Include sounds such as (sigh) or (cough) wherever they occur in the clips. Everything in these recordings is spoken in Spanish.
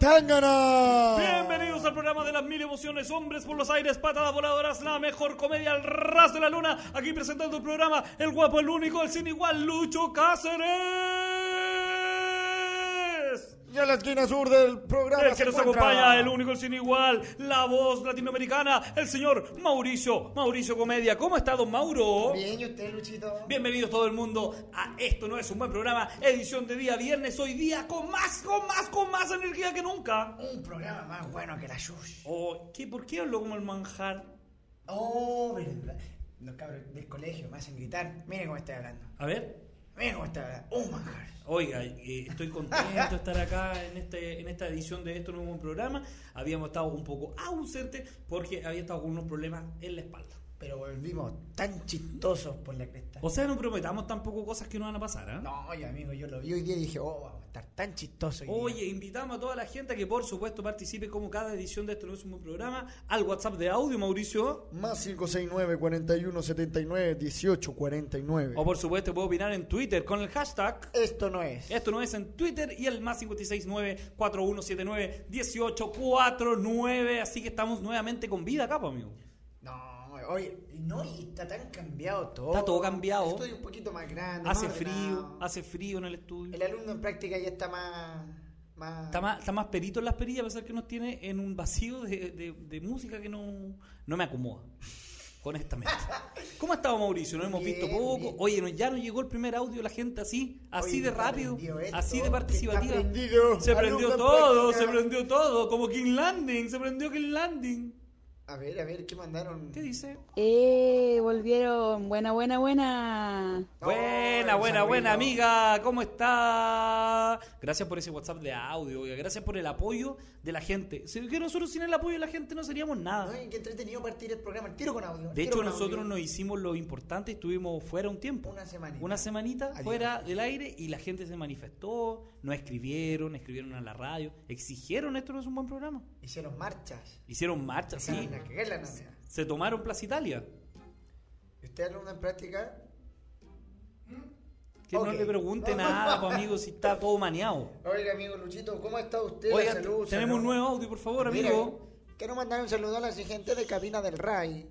Tangana. Bienvenidos al programa de las mil emociones, hombres por los aires, patadas voladoras, la mejor comedia al ras de la luna. Aquí presentando el programa, el guapo, el único, el sin igual, Lucho Cáceres. Y a la esquina sur del programa. El que nos encuentra- acompaña, el único, el sin igual, la voz latinoamericana, el señor Mauricio, Mauricio Comedia. ¿Cómo está, don Mauro? Bien, ¿y usted, Luchito? Bienvenidos todo el mundo a Esto no es un buen programa, edición de día viernes, hoy día con más, con más, con más energía que nunca. Un programa más bueno que la Shush. Oh, ¿qué, ¿Por qué hablo como el manjar? Oh, verdad. Los cabros del colegio me hacen gritar. Miren cómo estoy hablando. A ver, Cómo estoy hablando. Un manjar. Oiga, eh, estoy contento de estar acá en, este, en esta edición de Esto no es un buen programa. Habíamos estado un poco ausentes porque había estado con unos problemas en la espalda. Pero volvimos tan chistosos por la cresta. O sea, no prometamos tampoco cosas que no van a pasar, ¿ah? No, oye, amigo, yo lo vi hoy día y dije, oh, vamos a estar tan chistosos. día. Oye, invitamos a toda la gente a que por supuesto participe como cada edición de Esto no es un buen programa al WhatsApp de audio, Mauricio. Más 569 41 79 18 49. O por supuesto puedo opinar en Twitter con el hashtag Esto no es. Esto no es en Twitter y el más 569-4179-1849. Así que estamos nuevamente con vida acá, pues, amigo. Oye, no, y está tan cambiado todo. Está todo cambiado. Estoy un poquito más grande. Hace más frío, hace frío en el estudio. El alumno en práctica ya está más. más... Está más, está más perito en las perillas, a pesar que nos tiene en un vacío de, de- de música que no, no me acomoda. Honestamente. (laughs) ¿Cómo ha estado Mauricio? Nos hemos visto poco. bien. Oye, no- ya nos llegó el primer audio, la gente así, así Oye, de rápido, esto, así de participativa. Se prendió todo, práctica. se prendió todo, como King Landing, se prendió King Landing. A ver, a ver, ¿qué mandaron? ¿Qué dice? Eh, volvieron. Buena, buena, buena. Buena, Oh, buena, buena amiga, ¿cómo está? Gracias por ese WhatsApp de audio, gracias por el apoyo de la gente. Si que nosotros sin el apoyo de la gente no seríamos nada. Ay, qué entretenido partir el programa. El tiro con audio. el De hecho, nosotros audio. nos hicimos lo importante, estuvimos fuera un tiempo. Una semanita. Una semanita Adiós. fuera del aire y la gente se manifestó, nos escribieron, escribieron a la radio, exigieron esto no es un buen programa. Hicieron marchas. Hicieron marchas, sí. La la. Se tomaron Plaza Italia. ¿Y usted alumno en práctica? Que Ok. no le pregunte nada, pues, amigo, si está todo maneado. Oiga, amigo Luchito, ¿cómo está usted? Oiga, La salud, tenemos un nuevo audio, por favor, Mira, amigo. Quiero mandar un saludo a la gente de cabina del RAI.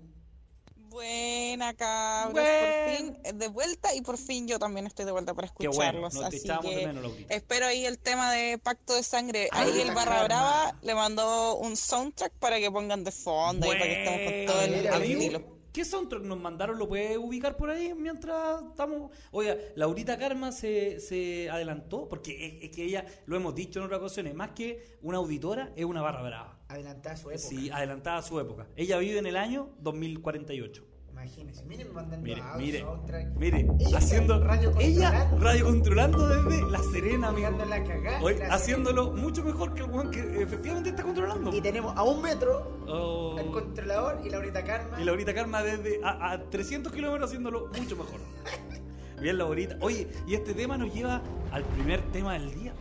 Buena, cabros. Buen- Por fin eh, de vuelta y por fin yo también estoy de vuelta para Qué bueno, escucharlos. así que menos, espero ahí el tema de Pacto de Sangre. Ah, Ahí el Barra. Brava le mandó un soundtrack para que pongan de fondo y para que estemos con todo el, el. ¿Qué soundtrack nos mandaron? ¿Lo puede ubicar por ahí mientras estamos...? Oiga, Laurita Karma se, se adelantó, porque es, es que ella, lo hemos dicho en otras ocasiones, más que una auditora, es una barra brava. Adelantada su época. Sí, adelantada a su época. Ella vive en el año 2048. Imagínense, miren mandando Mire, audio, mire, soundtrack. mire, Ella haciendo... radio ella radio controlando desde La Serena, amigo. La cagada, Oye, la haciéndolo mucho mejor que el weón que efectivamente está controlando. Y tenemos a un metro Oh. el controlador y Laurita Karma. Y Laurita Karma desde a, a 300 kilómetros haciéndolo mucho mejor. (laughs) Bien, Laurita. Oye, y este tema nos lleva al primer tema del día.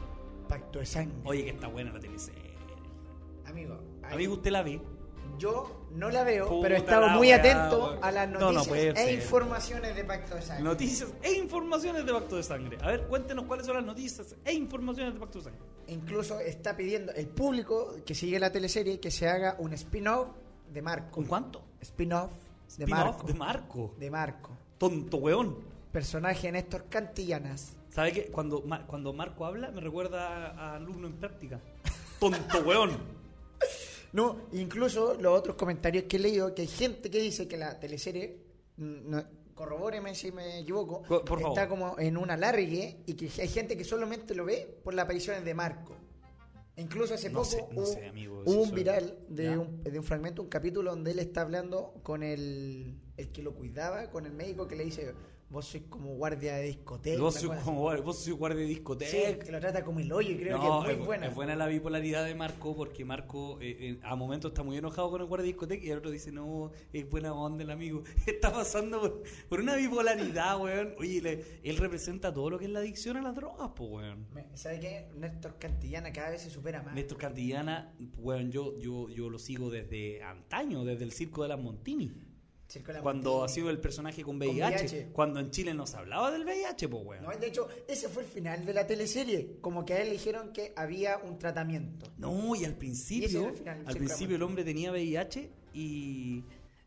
Pacto de sangre. Oye, que está buena la teleserie. Amigo, Amigo, ¿usted la ve? Yo no la veo, Puta pero he estado muy weá, atento a las No, no noticias e ser. informaciones de Pacto de sangre. Noticias e informaciones de Pacto de Sangre. A ver, cuéntenos cuáles son las noticias e informaciones de Pacto de Sangre. Incluso está pidiendo el público que sigue la teleserie que se haga un spin-off de Marco. ¿Con cuánto? Spin-off de Marco. de Marco. De Marco. Tonto weón. Personaje Néstor Cantillanas. ¿Sabe qué? Cuando, cuando Marco habla, me recuerda a alumno en práctica. Tonto weón. No, incluso los otros comentarios que he leído, que hay gente que dice que la teleserie, mm, no, corrobóreme si me equivoco, Co- por favor. está como en un alargue y que hay gente que solamente lo ve por las apariciones de Marco. Incluso hace No poco sé, no hubo, sé, amigo, hubo si un viral de un, de un fragmento, un capítulo donde él está hablando con el, el que lo cuidaba, con el médico que le dice, vos sois como guardia de discoteca. Vos sois como guardia- vos sois guardia de discoteca. Sí, que lo trata como el hoyo y creo No, que es muy es, buena. es buena la bipolaridad de Marco porque Marco eh, eh, a momentos está muy enojado con el guardia de discoteca y el otro dice, no, es buena onda el amigo. (laughs) Está pasando por, por una bipolaridad, (laughs) weón. Oye, le- él representa todo lo que es la adicción a las drogas, pues, weón. Me- ¿Sabe qué? Néstor Cantillana cada vez se supera más. Néstor Cantillana, weón, yo, yo, yo lo sigo desde antaño, desde el circo de las Montini. Cuando ha sido el personaje con Con VIH, VIH. Cuando en Chile no se hablaba del VIH, pues, weón. No, de hecho, ese fue el final de la teleserie. Como que a él le dijeron que había un tratamiento. No, y al Y principio, era el final, al principio el hombre tenía VIH y,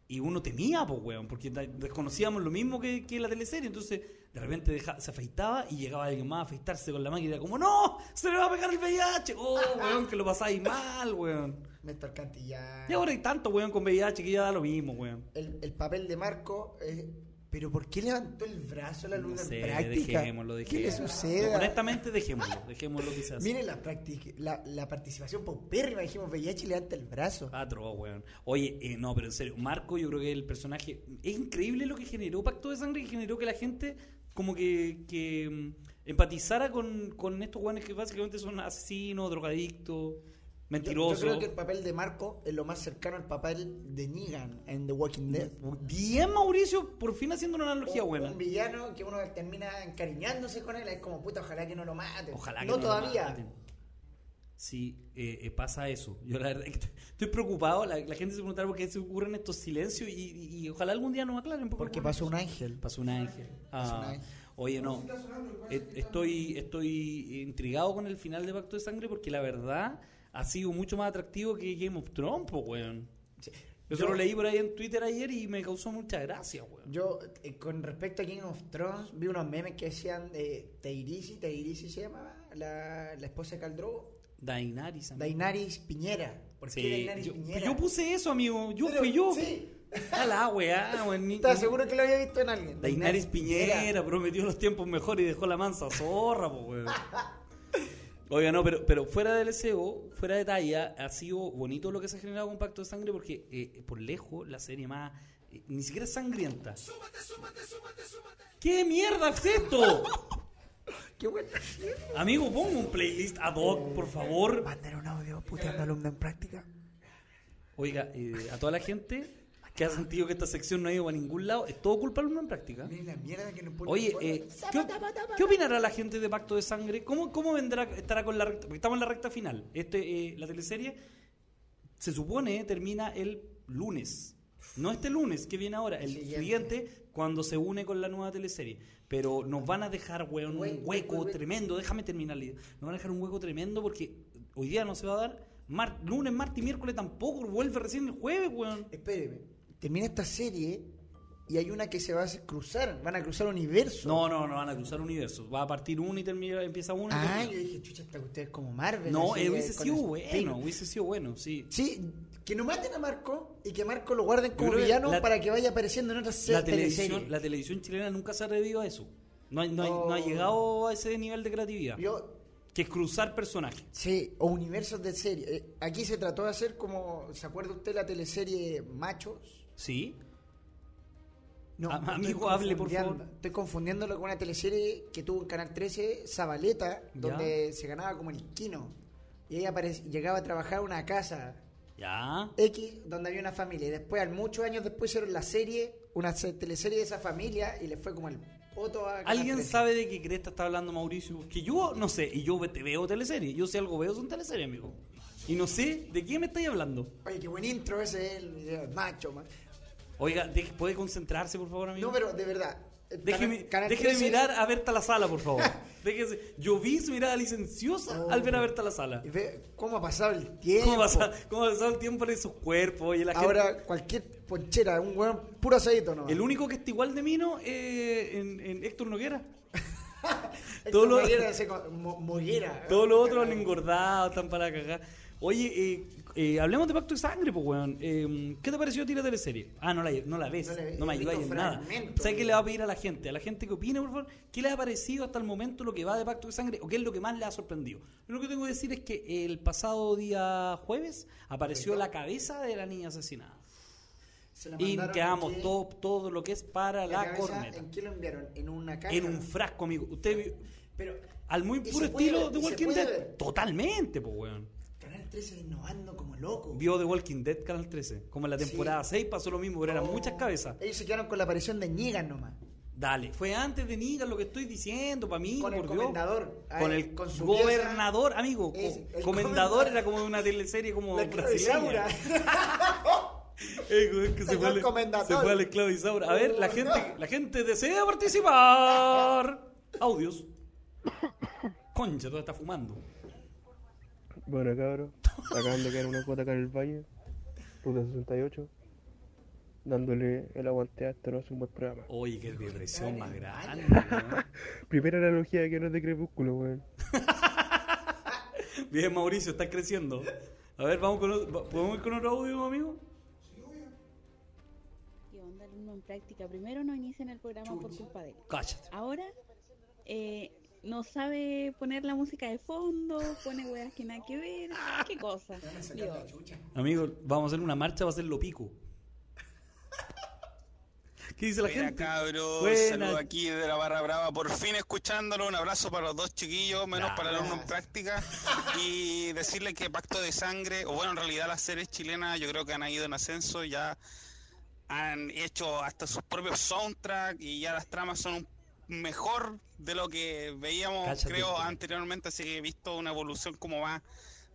y uno temía, pues, weón, porque desconocíamos lo mismo que, que la teleserie. Entonces, de repente deja- se afeitaba y llegaba alguien más a afeitarse con la máquina. y era como, ¡No! ¡Se le va a pegar el VIH! ¡Oh, (laughs) weón, que lo pasáis mal, weón! Néstor Cantillán. Y ahora hay tanto, weón, con VIH que ya da lo mismo, weón. El, el papel de Marco es... Pero ¿por qué levantó el brazo la No luna sé, en práctica? dejémoslo, ¿Qué le dejémoslo. sucede? Honestamente, dejémoslo, dejémoslo quizás. Miren la, la, la participación paupérrima, dijimos VIH levanta el brazo. Atroz, weón. Oye, eh, no, pero en serio, Marco, yo creo que el personaje. Es increíble lo que generó Pacto de Sangre, que generó que la gente, como que, que mm, empatizara con, con estos weones que básicamente son asesinos, drogadictos, mentirosos. yo creo que el papel de Marco es lo más cercano al papel de Negan en The Walking Dead. Bien, Mauricio, por fin haciendo una analogía un, buena. un villano que uno termina encariñándose con él. Es como, puta, ojalá que no lo maten. Ojalá que no, lo todavía. maten. Sí, eh, eh, pasa eso. Yo la verdad (laughs) que estoy- preocupado. La, la gente se preguntará por qué se ocurren estos silencios y, y- y ojalá algún día nos aclaren. por Porque pasó un ángel. Pasó un ángel. Pasó un Ah, ángel. Oye, no. E- Estoy, estoy intrigado con el final de Pacto de Sangre porque la verdad ha sido mucho más atractivo que Game of Thrones, po, weón. Sí. Yo, Yo- lo leí por ahí en Twitter ayer y me causó mucha gracia, weón. Yo, eh, con respecto a King of Thrones, vi unos memes que decían de Teirisi, Teirisi se llamaba, la, la esposa de Caldrogo, Daenerys, amigo. Dainaris Piñera. ¿Por qué Sí, Dainaris yo, Piñera? yo puse eso, amigo. Yo Pero, fui yo. Sí, A la weá, estaba seguro que lo había visto en alguien. Daenerys Piñera prometió los tiempos mejores y dejó la mansa zorra, po, weón. (laughs) Oiga, no, pero, pero fuera del SEO, fuera de talla, ha sido bonito lo que se ha generado con Pacto de Sangre porque eh, por lejos la serie más... eh, ni siquiera es sangrienta. ¿Qué mierda es esto? (laughs) Qué bueno. Amigo, pongo un playlist ad hoc, por favor. Mandar un audio puteando alumno en práctica. Oiga, eh, a toda la gente que ha sentido que esta sección no ha ido a ningún lado, es todo culpa del alumno en práctica. Miren la mierda que nos pone Oye, eh, ¿qué, qué opinará la gente de Pacto de Sangre? ¿Cómo, cómo vendrá, estará con la recta? Porque estamos en la recta final. Este, eh, la teleserie se supone termina el lunes. No este lunes que viene ahora, el Siguiente. siguiente, cuando se une con la nueva teleserie. Pero nos van a dejar, weón, un hueco tremendo. Déjame terminar. Nos van a dejar un hueco tremendo porque hoy día no se va a dar. Mar- lunes, martes y miércoles tampoco. Vuelve recién el jueves, weón. Espéreme. Termina esta serie y hay una que se va a cruzar. Van a cruzar universo. No, no, no van a cruzar universos. Va a partir uno y termina, empieza uno. y Ah, termina- yo dije, chucha, esta usted es como Marvel. No, eh, hubiese sido bueno, hubiese sido bueno, sí. Sí, que no maten a Marco y que Marco lo guarden como villano la- para que vaya apareciendo en otras La televisión, teleseries. la televisión chilena nunca se ha atrevido a eso. No, ha- no, Oh. no ha llegado a ese nivel de creatividad. Yo, Que es cruzar personajes. sí, o universos de serie. Eh, aquí se trató de hacer como, ¿se acuerda usted la teleserie Machos? Sí. No, Ah, estoy amigo, hable, por favor. Estoy confundiéndolo con una teleserie que tuvo en Canal 13, Zabaleta, Ya. donde se ganaba como el quino. Y ella llegaba a trabajar a una casa Ya. X donde había una familia. Y después, muchos años después, hicieron la serie, una se- teleserie de esa familia y le fue como el poto a ¿Alguien 13. sabe de qué cresta está hablando Mauricio? Que yo no sé, y yo te veo teleserie. Yo sé algo veo son teleseries, amigo. Y no sé de qué me estáis hablando. Oye, qué buen intro ese, el video, macho, man. Oiga, ¿puede concentrarse, por favor, amigo? No, pero de verdad. Eh, Déjeme, Canal- deje de 13 mirar a Berta la sala, por favor. (laughs) Déjese. Yo vi su mirada licenciosa al ver a Berta la sala. y ¿Cómo ha pasado el tiempo? ¿Cómo pasa, cómo ha pasado el tiempo en esos cuerpos? Oye, la gente- Ahora, cualquier ponchera, un hueón puro asadito, ¿no? el único que está igual de mino es en, en Héctor Noguera. (laughs) Héctor todo lo- Moguera, otros han engordado, están para cagar. Oye, eh, eh, hablemos de Pacto de Sangre, pues, weón. Eh, ¿Qué te pareció a ti la teleserie? Ah, no la, no la ves. No la No, me ayudáis en nada. ¿Sabes qué le va a pedir a la gente? A la gente que opine, por favor, ¿qué les ha parecido hasta el momento lo que va de Pacto de Sangre o qué es lo que más les ha sorprendido? Lo que tengo que decir es que el pasado día jueves apareció la cabeza de la niña asesinada. Se la Y quedamos qué- todo, todo lo que es para la la, corneta. ¿En qué lo enviaron? ¿En una caja? En un frasco, amigo. Usted vio- Pero, al muy ¿Y puro puede estilo de ¿Y se Walking Dead. Totalmente, pues, weón. Canal 13 innovando como loco. Vio The Walking Dead Canal 13. Como en la Sí. temporada 6 pasó lo mismo, pero eran Oh. muchas cabezas. Ellos se quedaron con la aparición de Negan nomás. Dale, fue antes de Niga lo que estoy diciendo, para mí, Con el comendador. Con Ahí, el con gobernador, amigo. El comendador era como de una teleserie como La brasileña. (laughs) Ey, güey, que se fue, al, se fue al esclavo Isaura. A ver, la gente, la gente desea participar. (laughs) Audios. Concha, todo está fumando. Bueno, cabros, acaban de caer una cuota acá en el valle, Ruta 68, dándole el aguante a esto, no es un buen programa. Oye, qué depresión más grande. weón. (laughs) Primera analogía que no es de crepúsculo, weón. (laughs) Bien, Mauricio, estás creciendo. A ver, vamos con otro, ¿podemos ir con otro audio, amigo? ¿Qué onda, alumno en práctica? Primero no inician el programa por culpa de él. Cállate. Ahora eh, no sabe poner la música de fondo, pone weas que nada que ver. ¿Qué cosa? (laughs) Digo, Amigo, vamos a hacer una marcha, va a ser lo pico. ¿Qué dice la Mira, gente? cabros, Buena. saludo aquí de la Barra Brava, por fin escuchándolo, un abrazo para los dos chiquillos, menos para el alumno en práctica, y (laughs) decirle que Pacto de Sangre, o bueno, en realidad las series chilenas yo creo que han ido en ascenso, ya han hecho hasta sus propios soundtracks y ya las tramas son un- mejor de lo que veíamos, creo, anteriormente, así que he visto una evolución como va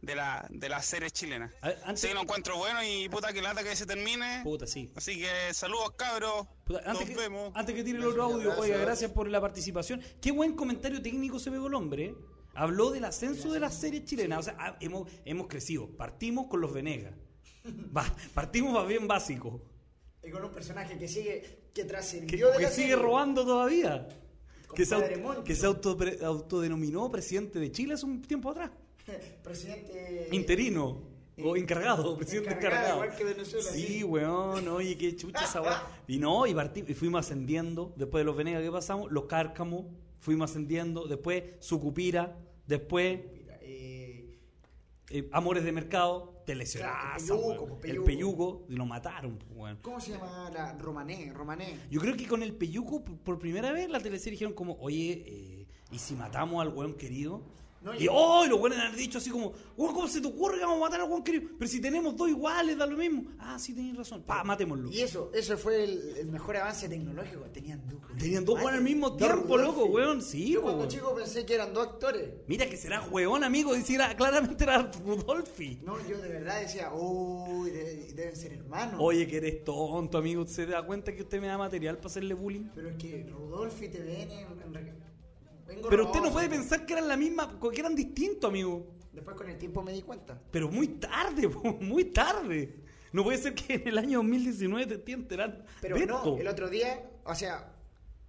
de la, de las series chilenas. Antes- que lo encuentro bueno y puta que lata que se termine. Puta, sí. Así que saludos cabros. Puta, antes, Nos que, vemos. antes que tire el otro audio, oiga, gracias por la participación. Qué buen comentario técnico se pegó el hombre. ¿eh? Habló del ascenso de las series chilenas. O sea, ah, hemos, hemos crecido. Partimos con los Venegas. Va, partimos más bien básico. Y con un personaje que sigue, que Que, trascendió de que la sigue serie. robando todavía. Que se, Compadre au- Moncho. que se autopre- autodenominó presidente de Chile hace un tiempo atrás. (laughs) Presidente. Interino. O encargado, (laughs) presidente Encargado, encargado. igual que Venezuela, sí, sí. weón, oye, qué chucha esa weá. (laughs) Y no, y, partí- y fuimos ascendiendo, después de los Venegas que pasamos, los Cárcamos, fuimos ascendiendo, después Sucupira, después eh, eh, Amores de Mercado, te lesionaste, Claro, weón. Peyuco, el Peyuco. Lo mataron, pues. ¿Cómo se llama la Romané? Romané. Yo creo que con el Peyuco, por, por primera vez, la teleserie dijeron como, oye, eh, ¿y si matamos al weón querido? No, y oh, y los weones han dicho así como, weón, ¿cómo se te ocurre que vamos a matar al weón querido? Pero si tenemos dos iguales, da lo mismo. Ah, sí, tenéis razón. Pa, matémoslo. Y eso, eso fue el, el mejor avance tecnológico. Tenían dos. Tenían dos weones al mismo tiempo, loco, weón. Sí, Yo cuando weón. chico pensé que eran dos actores. Mira que será weón, amigo. Y si era, claramente era Rudolfi. No, yo de verdad decía, uy, de- deben ser hermanos. Oye, que eres tonto, amigo. ¿Se da cuenta que usted me da material para hacerle bullying? Pero es que Rudolf y TVN. en- en re- vengo Pero usted no puede pensar que eran la misma, que eran distintos, amigo. Después con el tiempo me di cuenta. Pero muy tarde, (laughs) muy tarde. No puede ser que en el año 2019 te esté enterando Pero de no, esto. el otro día, o sea,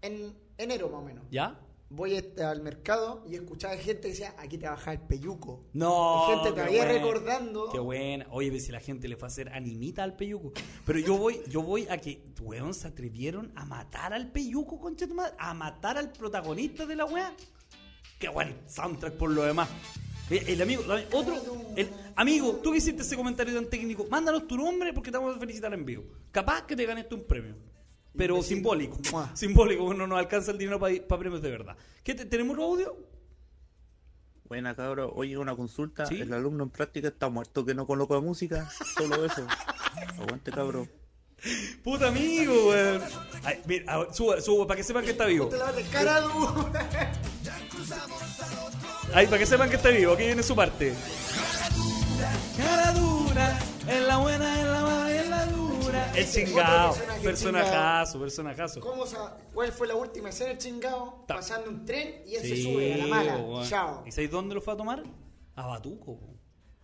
en enero más o menos, ¿Ya? Voy al mercado y escuchaba gente que decía, aquí te baja el peyuco. No. La gente todavía buena. recordando. Qué buena. Oye, ve si la gente le fue a hacer animita al peyuco. Pero yo voy, yo voy a que, weón, se atrevieron a matar al peyuco, concha tu madre. A matar al protagonista de la weá. Qué buen soundtrack por lo demás. Eh, El amigo, otro, el amigo, tú que hiciste ese comentario tan técnico, mándanos tu nombre porque te vamos a felicitar en vivo. Capaz que te ganes tú un premio. Pero Imbécil. simbólico. (laughs) Mua. Simbólico, no nos alcanza el dinero para premios de verdad. ¿Qué te- ¿Tenemos audio? Buena cabro, oye una consulta, Sí. el alumno en práctica está muerto que no coloca música, solo eso. (laughs) Aguante cabro. Puta amigo, weón. Ay, mira, suba, suba, para que sepan que está vivo. Te la de cara dura. Ahí, para que sepan que está vivo. Aquí viene su parte. Cara dura, en la buena, en la mala, en. El chingado. Personajazo, personajazo. ¿Cómo sa- ¿Cuál fue la última escena del chingado? Ta- Pasando un tren y él se sube a la mala. weón. Chao. ¿Y sabéis dónde lo fue a tomar? A Batuco. po.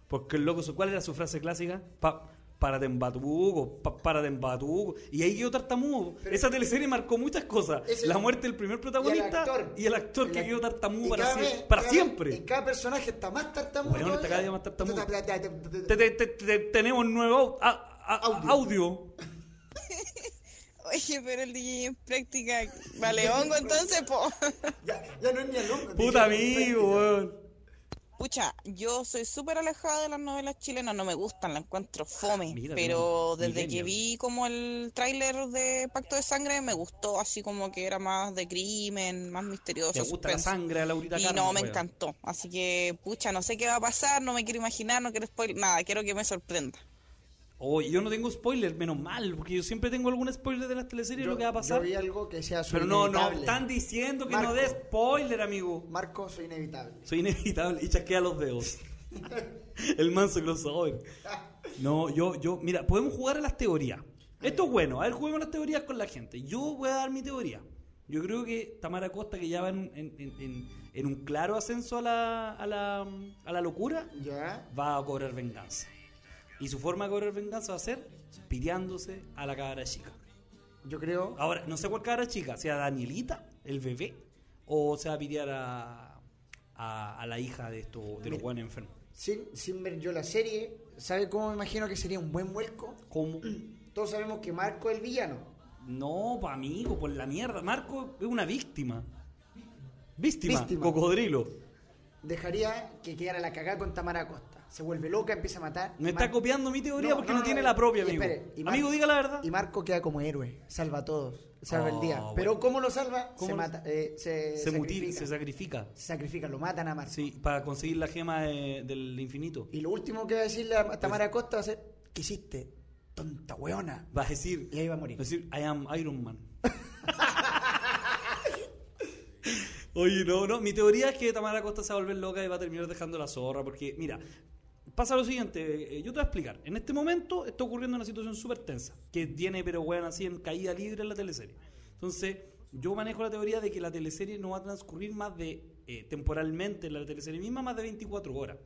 Porque el loco, ¿cuál era su frase clásica? Pa, párate en Batuco, pa, párate en Batuco. Y ahí quedó tartamudo. Pero- Esa teleserie marcó muchas cosas. Ese- la muerte del primer protagonista y el actor, que quedó tartamudo para, sie- siempre. Y cada personaje está más tartamudo. Weón, está cada día más tartamudo. Ta- Te- te- te- te- tenemos nuevo au- a- a- Audio. audio. (laughs) Oye, pero el DJ en práctica, vale hongo entonces, po. (laughs) Ya, ya no es ni alumno. Puta amigo, weón. Pucha, yo soy súper alejada de las novelas chilenas, no me gustan, la encuentro fome. Mira, pero mira, desde que vi como el tráiler de Pacto de Sangre, me gustó, así como que era más de crimen, más misterioso. Te gusta la sangre a Laurita Y Carmen, no, me encantó. Así que, pucha, no sé qué va a pasar, no me quiero imaginar, no quiero spoiler, nada, quiero que me sorprenda. Oh, yo no tengo spoiler, menos mal, porque yo siempre tengo algún spoiler de las teleseries lo que va a pasar. Yo vi algo que sea Pero no, no, están diciendo que no dé spoiler, amigo. Marco, soy inevitable. Soy inevitable y chasquea los dedos. (laughs) El manso crossover. No, yo, yo, mira, podemos jugar a las teorías. Esto es bueno. A ver, juguemos las teorías con la gente. Yo voy a dar mi teoría. Yo creo que Tamara Costa, que ya va en- en- en un claro ascenso a la, a, la, a la locura, Ya. va a cobrar venganza. Y su forma de cobrar venganza va a ser piteándose a la cabra chica. Yo creo. Ahora, no sé cuál cabra chica, sea Danielita, el bebé, o se va a pitear a, a, a la hija de, esto, de los buenos enfermos. Sin, sin ver yo la serie, ¿sabe cómo me imagino que sería un buen vuelco? ¿Cómo? (clears throat) Todos sabemos que Marco es el villano. No, pa' amigo, por la mierda. Marco es una víctima. Víctima, Víctima. cocodrilo. Dejaría que quedara la cagada con Tamara Costa. Se vuelve loca, empieza a matar. Me está copiando mi teoría porque no, tiene la propia, amigo. espere, amigo, diga la verdad. Y Marco queda como héroe, salva a todos, salva Oh, el día. bueno. Pero ¿cómo lo salva? ¿Cómo se lo- mata, eh, se, se mutil, sacrifica. se sacrifica. Se sacrifica, lo matan a Marco. Sí, para conseguir la gema de- del infinito. Y lo último que va a decirle a Tamara Costa va a ser, ¿qué hiciste? Tonta weona. Va a decir, Y ahí va a morir. va a decir, I am Iron Man. (laughs) Oye, no, no, mi teoría es que Tamara Costa se va a volver loca y va a terminar dejando la zorra, porque, mira, pasa lo siguiente, eh, yo te voy a explicar. En este momento está ocurriendo una situación súper tensa, que tiene, pero bueno, así en caída libre en la teleserie. Entonces, yo manejo la teoría de que la teleserie no va a transcurrir más de, eh, temporalmente, en la teleserie misma, más de 24 horas.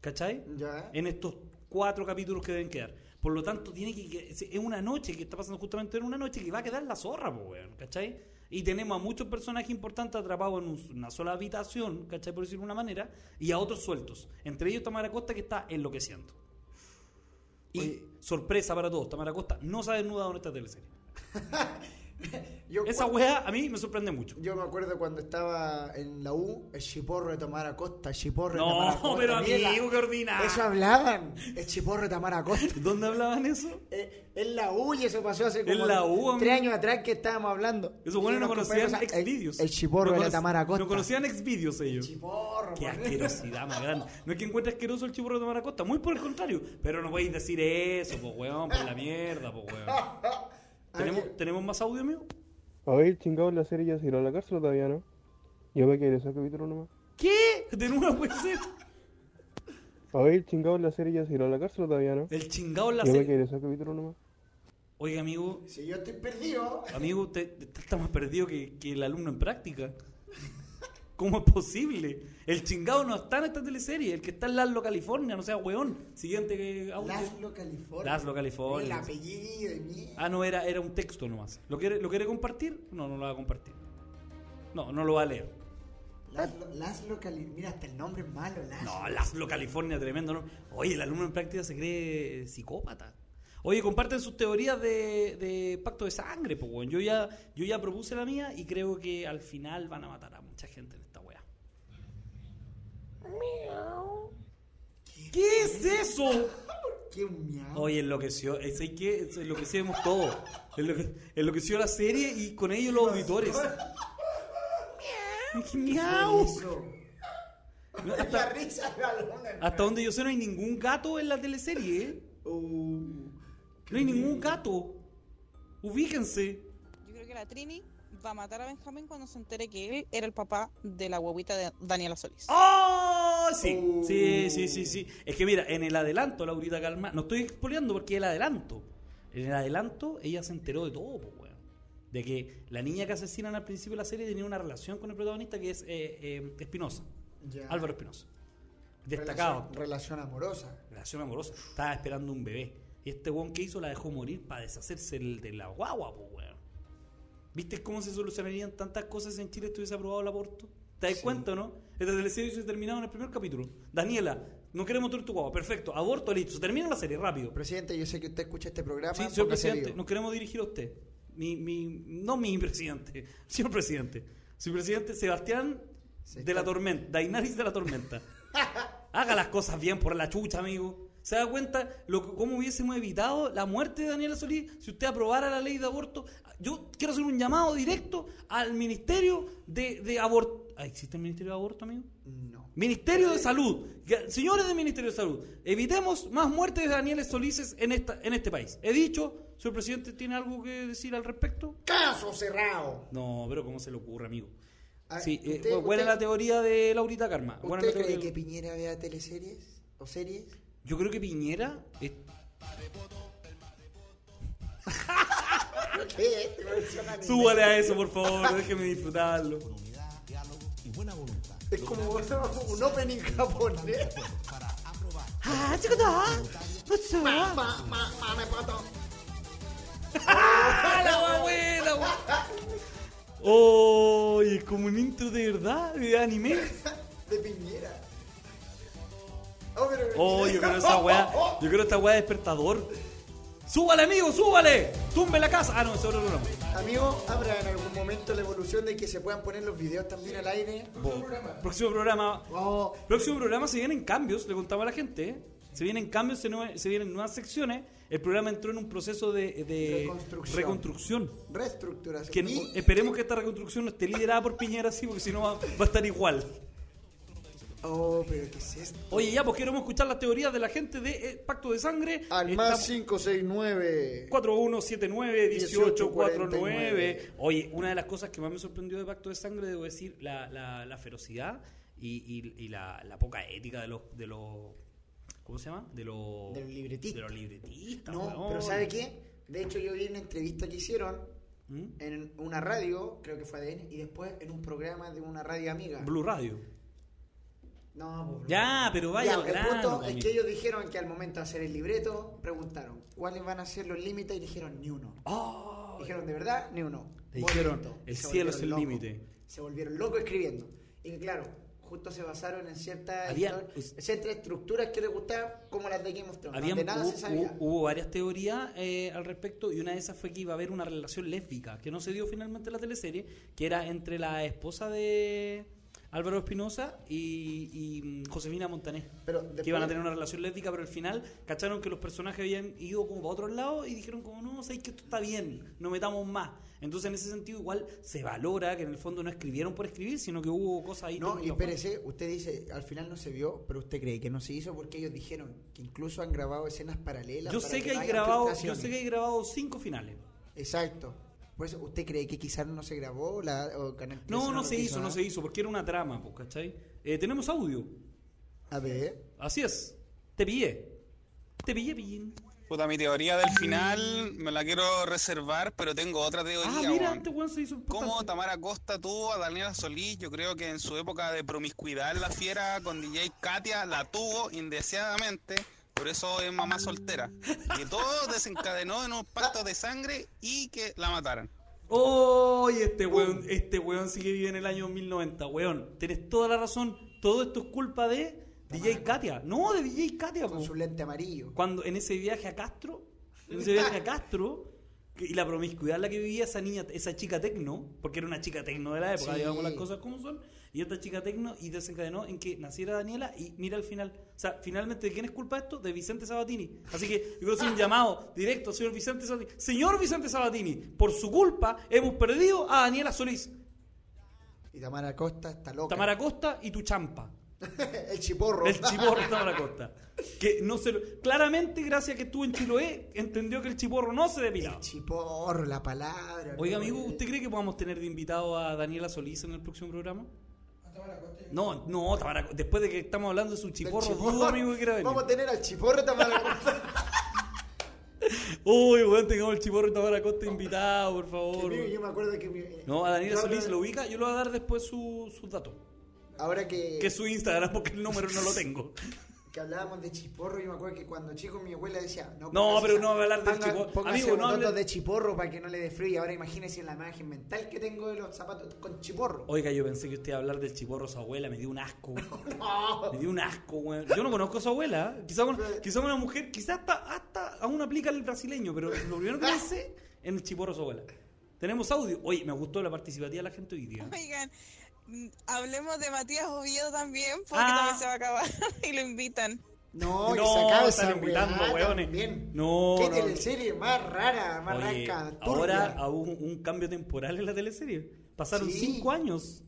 ¿Cachai? Ya. en estos cuatro capítulos que deben quedar. Por lo tanto, tiene que, que- es una noche que está pasando justamente en una noche que va a quedar la zorra, po, weón, ¿cachai? Y tenemos a muchos personajes importantes atrapados en un- una sola habitación, ¿cachai? Por decirlo de una manera, y a otros sueltos. Entre ellos Tamara Costa que está enloqueciendo. Y Oye. sorpresa para todos, Tamara Costa no se ha desnudado en esta teleserie. (laughs) (laughs) Yo, Esa weá a mí me sorprende mucho. yo me acuerdo cuando estaba en la U, el chiporro de Tamara Costa, el chiporro de No, Tamara Costa. pero mira, amigo, qué ordinario. Eso hablaban, el chiporro de Tamara Costa. (laughs) ¿Dónde hablaban eso? Eh, en la U y eso pasó hace como la U, tres años atrás que estábamos hablando. Esos buenos Y no conocían el- Xvideos. El, chiporro No de la Tamara Costa. No conocían Xvideos ellos. Chiporro. Qué asquerosidad más grande. No es que encuentre asqueroso el chiporro de Tamara Costa, muy por el contrario. Pero no podéis decir eso, pues weón, por la mierda, pues weón. (laughs) ¿Tenemos, ¿Tenemos más audio, amigo? A ver, chingado, la serie ya se irá a la cárcel todavía no. Yo me quedé ese capítulo nomás. ¿Qué? De nuevo puede ser. A ver, chingado, la serie ya se irá a la cárcel todavía no. El chingado en la Yo me serie. quedé ese capítulo nomás. Oiga, amigo, Si yo estoy perdido. amigo, usted, usted está más perdido que, que el alumno en práctica. (laughs) ¿Cómo es posible? El chingado no está en esta teleserie, el que está en Laszlo, California, no sea weón. Siguiente que. Laszlo, California. Laszlo, California. El apellido de mí. Ah, no, era, era un texto nomás. ¿Lo quiere, ¿Lo quiere compartir? No, no lo va a compartir. No, no lo va a leer. Laszlo, Laszlo Cali- Mira, hasta el nombre es malo, Laszlo. No, Laszlo, California, tremendo. ¿no? Oye, el alumno en práctica se cree psicópata. Oye, comparten sus teorías de, de pacto de sangre, pues. Yo ya, yo ya propuse la mía y creo que al final van a matar a mucha gente en weá. ¿Qué es eso? Qué un miau. Oye, enloqueció. Es que enloquecemos todos. Enloque- enloqueció la serie y con ellos los auditores. ¡Miau! Eso. No, La Hasta, risa de alguna. hasta donde yo sé no hay ningún gato en la teleserie, ¿eh? Uh, No hay ningún gato. Ubíquense. Yo creo que la Trini va a matar a Benjamín cuando se entere que él era el papá de la huevita de Daniela Solís. ¡Oh! Sí, sí, sí, sí, sí. Es que mira, en el adelanto, Laurita Calma, no estoy expoliando porque el adelanto. En el adelanto, ella se enteró de todo, pues, weón. De que la niña que asesinan al principio de la serie tenía una relación con el protagonista que es eh, eh, Espinosa. Álvaro Espinosa. Destacado. Relación, relación amorosa. Relación amorosa. Estaba esperando un bebé. Y este weón que hizo la dejó morir para deshacerse el- de la guagua, pues, weón. ¿Viste cómo se solucionarían tantas cosas si en Chile estuviese aprobado el aborto? ¿Te das cuenta o no? Esta teleserie se terminado en el primer capítulo. Daniela, no queremos tu guagua. Perfecto. Aborto, listo. Se termina la serie, rápido. Presidente, yo sé que usted escucha este programa. Sí, señor presidente, nos queremos dirigir a usted. Mi, mi, no mi presidente, (laughs) señor presidente. Señor presidente Sebastián Se de la Tormenta, Dainaris de la Tormenta. (laughs) Haga las cosas bien por la chucha, amigo. ¿Se da cuenta lo, cómo hubiésemos evitado la muerte de Daniela Solís si usted aprobara la ley de aborto? Yo quiero hacer un llamado directo al Ministerio de, de Aborto. Ah, ¿Existe el Ministerio de Aborto, amigo? No. Ministerio de Salud. Señores del Ministerio de Salud, evitemos más muertes de Daniel Solices en, esta, en este país. He dicho, señor presidente, ¿tiene algo que decir al respecto? Caso cerrado. No, pero ¿cómo se le ocurre, amigo? Ah, Sí, eh, usted- buena usted- la teoría de Laurita Karma. ¿Usted cree teoría- que Piñera vea teleseries o series? Yo creo que Piñera... es-. Súbale a eso, por favor, déjeme disfrutarlo. Es como un opening japonés. Ma, ma, ma, ma, me pato. ¡Ah, la buena! ¡Oh! es como un intro de verdad, de anime. De Piñera. Oh, Oh, yo creo esa weá. Yo creo esta weá de despertador. ¡Súbale, amigo! ¡Súbale! ¡Tumbe la casa! Ah, no, otro programa. Amigo, ¿habrá en algún momento la evolución de que se puedan poner los videos también al aire? Próximo programa. Oh, Próximo programa se vienen cambios, le contaba a la gente. ¿eh? Se vienen cambios, se, nue- se vienen nuevas secciones. El programa entró en un proceso de, de Reconstrucción. reconstrucción. reestructuración. Que Y- esperemos que esta reconstrucción no esté liderada por Piñera, sí, porque si no va, va a estar igual. Oh, pero ¿qué es esto? Oye, ya, pues queremos escuchar las teorías de la gente de eh, Pacto de Sangre. Al más 569. 4179-1849. Oye, una de las cosas que más me sorprendió de Pacto de Sangre, debo decir, la, la, la ferocidad y, y- y la, la poca ética de los, de los. ¿Cómo se llama? De los. De los libretistas. De los libretistas, No, weón. pero ¿sabe qué? De hecho, yo vi una entrevista que hicieron ¿Mm? en una radio, creo que fue ADN, y después en un programa de una radio amiga. Blue Radio. No, pues, Ya, pero vaya Ya, el grano, punto es que ellos dijeron que al momento de hacer el libreto, preguntaron cuáles van a ser los límites y dijeron ni uno. Dijeron de verdad, ni uno. Dijeron, Bonito. el se cielo es el límite. Se volvieron locos escribiendo. Y que claro, justo se basaron en ciertas, estructuras que les gustaban, como las de Game of Thrones. Habían- donde nada hubo, se sabía. hubo- hubo varias teorías eh, al respecto y una de esas fue que iba a haber una relación lésbica que no se dio finalmente en la teleserie, que era entre la esposa de Álvaro Espinosa y, y, mm, Josefina Montané. Pero después- que iban a tener una relación lésbica, pero al final cacharon que los personajes habían ido como para otro lado y dijeron como, no, sabéis que esto está bien, no metamos más. Entonces en ese sentido igual se valora que en el fondo no escribieron por escribir, sino que hubo cosas ahí. No, y espérese, usted dice, al final no se vio, pero usted cree que no se hizo porque ellos dijeron que incluso han grabado escenas paralelas. Yo para sé que, hay grabado, yo sé que hay grabado cinco finales. Exacto. Por eso, ¿usted cree que quizás no se grabó? La, o Canal 13 No, no se hizo, no se hizo, porque era una trama, pues, ¿cachai? Eh, tenemos audio. A ver. Así es. Te pillé. Te pillé, pillín. Puta, mi teoría del final me la quiero reservar, pero tengo otra teoría. Ah, mira, weón. este weón se hizo ¿Cómo. Tamara Costa tuvo a Daniela Solís? Yo creo que en su época de promiscuidad en la fiera con DJ Katia la tuvo indeseadamente, por eso es mamá soltera. Y todo desencadenó en un pacto de sangre y que la mataran. ¡Oh! y este weón, este weón sí que vive en el año 2090, weón. Tenés toda la razón. Todo esto es culpa de DJ Katia. No, de DJ Katia, Con po. su lente amarillo. Cuando en ese viaje a Castro, en ese viaje a Castro, que- y la promiscuidad en la que vivía esa niña, esa chica tecno, porque era una chica tecno de la época, Sí. digamos las cosas como son, y esta chica tecno, y desencadenó en que naciera Daniela, y mira al final. O sea, finalmente, ¿de quién es culpa esto? De Vicente Sabatini. Así que yo quiero hacer un (laughs) llamado directo, señor Vicente Sabatini. Señor Vicente Sabatini, por su culpa hemos perdido a Daniela Solís, Y Tamara Costa está loca. Tamara Costa y tu champa. (laughs) el chiporro. El chiporro de Tamara Costa. Que no se lo- claramente, gracias a que estuvo en Chiloé, entendió que el chiporro no se depilaba. Chiporro, la palabra. Oiga, amigo, ¿usted cree que podamos tener de invitado a Daniela Solís en el próximo programa? No, no, después de que estamos hablando de su chiporro, dudo, amigo, que venir. Vamos a tener al chiporro Tamara Costa. (laughs) Uy, weón, tengamos el chiporro de Tamara Costa invitado, por favor. Amigo, yo me acuerdo que mi- No, a Daniela Solís lo ubica, yo le voy a dar después su- sus datos. Ahora que, Que es su Instagram, porque el número no lo tengo. (laughs) que hablábamos de chiporro, yo me acuerdo que cuando chico mi abuela decía... No, No, pero no va a hablar ponga- chiporro. Amigo, no hable- de chiporro para que no le dé frío. Y ahora imagínese la imagen mental que tengo de los zapatos con chiporro. Oiga, yo pensé que usted iba a hablar del chiporro de su abuela, me dio un asco. (laughs) Me dio un asco, weón. Yo no conozco a su abuela. ¿eh? Quizás una, quizá una mujer, quizás hasta, hasta aún aplica el brasileño, pero lo primero que (laughs) pensé en el chiporro de su abuela. Tenemos audio. Oye, me gustó la participativa de la gente hoy día. Oigan, hablemos de Matías Oviedo también, porque Ah. también se va a acabar (laughs) y lo invitan. No, No, se acabe están invitando, weá weones. también. No, ¿Qué no. teleserie más rara, más Oye, ahora hubo un, un cambio temporal en la teleserie. Pasaron Sí. cinco años.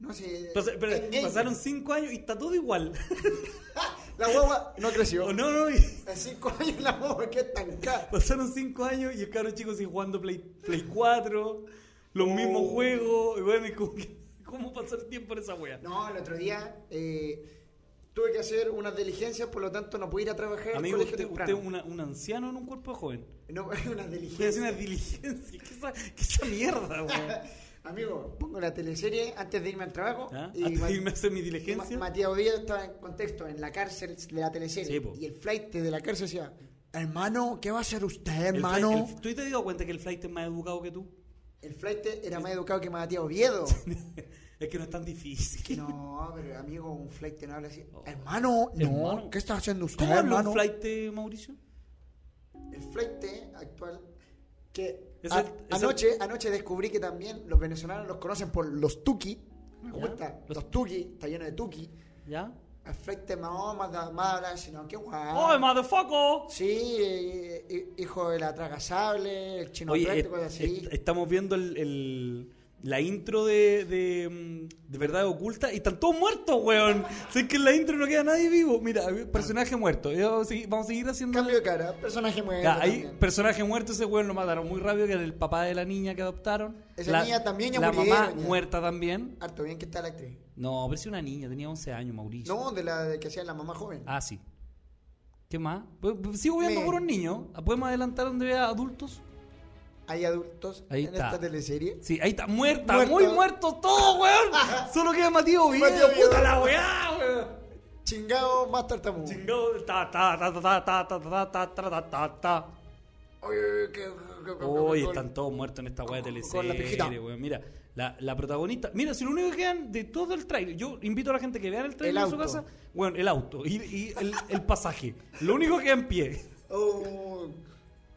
No sé. Pas- pasaron cinco años y está todo igual. (laughs) La guagua no creció. ¿O (laughs) no, no? y- En cinco años la guagua que estancada. Pasaron cinco años y el caro chico sigue jugando Play, Play 4, los Oh. mismos juegos. y bueno, y como que- ¿Cómo pasar tiempo en esa wea? No, el otro día, eh, tuve que hacer unas diligencias, por lo tanto no pude ir a trabajar Amigo, usted, usted es una- un anciano en un cuerpo joven. No, (laughs) unas diligencias. hacer una diligencia. ¿Qué esa, qué esa mierda, weón? (laughs) Amigo, pongo la teleserie antes de irme al trabajo. ¿Ah? y Antes de irme a hacer mi Ma- diligencia. Matías Oviedo estaba en contexto en la cárcel de la teleserie. Sí, y el flight de la cárcel decía: Hermano, ¿qué va a hacer usted, El hermano? flight- el- ¿Tú te has dado cuenta que el flight es más educado que tú? El flight era más educado que Matías Oviedo. (laughs) Es que no es tan difícil. no, pero amigo, un flight no habla así. Hermano, no, Hermano. ¿qué está haciendo usted, ¿Cómo habla hermano? un flight, Mauricio? El flight actual. Que Es a- el- es anoche, anoche descubrí que también los venezolanos los conocen por los tuki. Me gusta. Los Los, tuki, está lleno de tuki. ¿Ya? El flight no, habla, sino que guau. ¡Oh, motherfucker! Sí, eh, eh, hijo de la traga sable, el chino Oye, práctico, est- así. est- estamos viendo el, el- la intro de, de, mm, de Verdad Oculta y están todos muertos, weón. Sé que en la intro no queda nadie vivo. Mira, personaje muerto. Vamos a seguir, vamos a seguir haciendo. Cambio de cara, personaje muerto. Ya, ahí, personaje muerto, ese weón lo mataron muy rápido, que era el papá de la niña que adoptaron. Esa la, niña también ya La mamá ya. muerta también. Harto bien que está la actriz. No, pero sí una niña, tenía 11 años, Mauricio. No, de la de que hacía la mamá joven. Ah, sí. ¿Qué más? Pues, pues, Sigo viendo Me- puros niños. ¿Podemos adelantar donde vea adultos? Hay adultos Ahí en está. esta teleserie. Sí, ahí está, muerta, Muerto. muy muertos todos, weón. Solo queda Matías Oviedo, puta la weá, weón. Chingado más tartamudo. Chingado, ta, ta, ta, ta, ta, ta, ta, ta, ta, ta, ta, ta. Oye, que- están todos muertos en esta weá de la teleserie, weón. Mira, la, la protagonista. Mira, si lo único que quedan de todo el trailer, yo invito a la gente que vea el trailer en su casa, bueno, el auto y, y el, el pasaje. Lo único que queda en pie. Oh,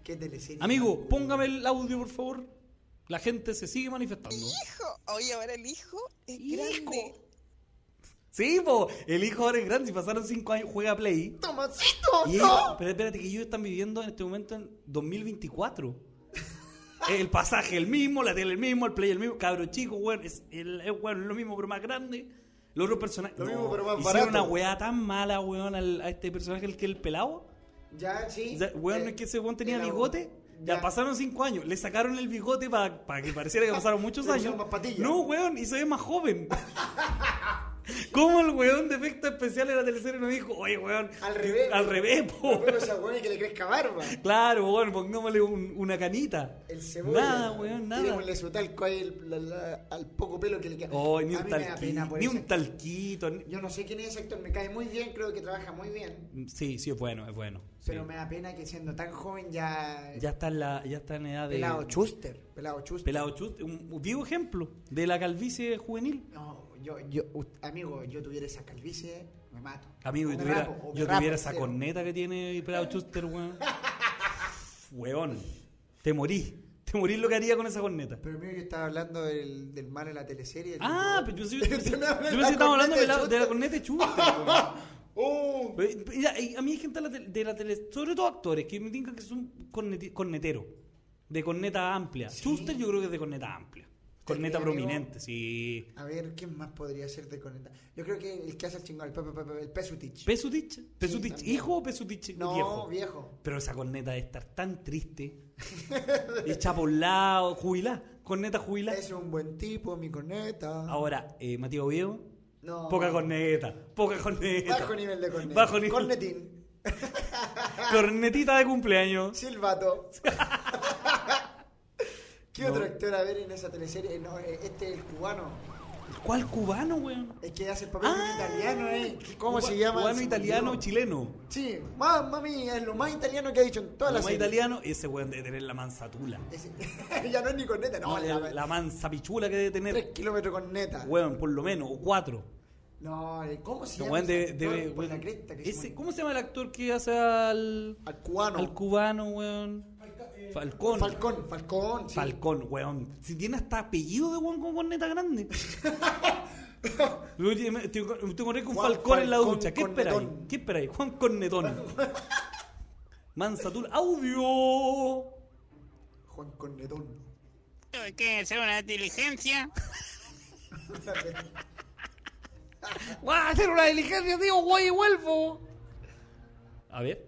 qué teleserie. Amigo, póngame el audio, por favor. La gente se sigue manifestando. Hijo, oye, ahora el hijo es Hijo. grande. Sí, po, el hijo ahora es grande. Si pasaron cinco años, juega Play. Tomasito, Y ellos, no. pero espérate, que ellos están viviendo en este momento en 2024. (laughs) el pasaje el mismo, la tele el mismo, el play el mismo, cabro chico, weón, es, el, es, weón, lo mismo pero más grande. Los otros personajes. Lo mismo, pero más hicieron barato. una weá tan mala, weón, al- a este personaje, el que es el pelado. Ya, sí. O sea, weón, Eh, es que ese weón tenía bigote. Ya, ya. pasaron cinco años. Le sacaron el bigote para que pareciera que pasaron muchos (laughs) años. No, weón, y se ve más joven. (laughs) ¿Cómo el weón de efectos especiales de la teleserie nos dijo, oye, weón, Al revés. al revés, po? Pero esa weón y que le crezca barba. Claro, weón, pongámosle un- una canita. El cebolla. Nada, weón, nada. un lesotalco ahí el- la- la- al poco pelo que le queda. Oh, ni un talquito, ni un talquito. ni- Yo no sé quién es ese actor, me cae muy bien, creo que trabaja muy bien. Sí, sí, es bueno, es bueno. sí. Pero me da pena que siendo tan joven ya. Ya está en la, ya está en edad de... Pelado Chuster. Pelado Chuster. Pelado chust, un, un vivo ejemplo de la calvicie juvenil. No, yo, yo, u- amigo, yo tuviera esa calvicie, me mato. Amigo, yo tuviera, rapo, yo esa corneta que tiene Pelado (laughs) Chuster, weón. weón, te morí. Te morí lo que haría con esa corneta. Pero amigo, yo estaba hablando del, del mal en la teleserie. Ah, tipo- pero yo, (laughs) yo, yo, pensé que estábamos hablando de la, corneta de la de corneta de Chuster. weón. (laughs) ¡Oh! Mira, a mí hay gente de la, tele- sobre todo actores, que me dicen que son corneti- corneteros, de corneta amplia. Chuster yo creo que es de corneta amplia. Corneta prominente, sí. A ver, ¿quién más podría ser de corneta? Yo creo que el que hace el chingón, el, el Pesutich. ¿Pesutich? ¿Pesutich hijo o Pesutich no, viejo? viejo. Pero esa corneta de estar tan triste, (laughs) hecha por un lado, jubilada, corneta jubilada. Es un buen tipo, mi corneta. Ahora, eh, Matías Oviedo, No. poca corneta, poca corneta. Bajo nivel de corneta. Bajo nivel. Cornetín. (laughs) Cornetita de cumpleaños. Silvato. (laughs) ¿Qué No. otro actor a ver en esa teleserie? No, eh, este es el cubano. ¿Cuál cubano, weón? El que hace el papel de un Ah. italiano, ¿eh? ¿Cómo Cuba- se llama? Cubano, italiano, olvidó. chileno. Sí, mía, es lo más italiano que ha dicho en toda Lo la más serie. italiano, ese weón debe tener la mansatula. Ese- (laughs) ya no es ni corneta, no, No, la, la, la mansa pichula que debe tener. tres kilómetros con neta. Weón, por lo menos, o cuatro. No, eh, ¿cómo se No, llama? Por la cresta que se ese-. ¿Cómo se llama el actor que hace al, Al cubano. al cubano, weón? Falcón. Falcón, Falcón, sí. Falcón, weón. Si tiene hasta apellido de weón con corneta grande. (laughs) Te, te encontré con Juan Falcón en la ducha. ¿Qué esperáis? ¿Qué esperáis? Juan Cornetón. (laughs) Mansatul. ¡Audio! Juan Cornetón. Tuve que hacer una diligencia. (laughs) ¡Voy a hacer una diligencia, tío! ¡Voy y vuelvo! A ver.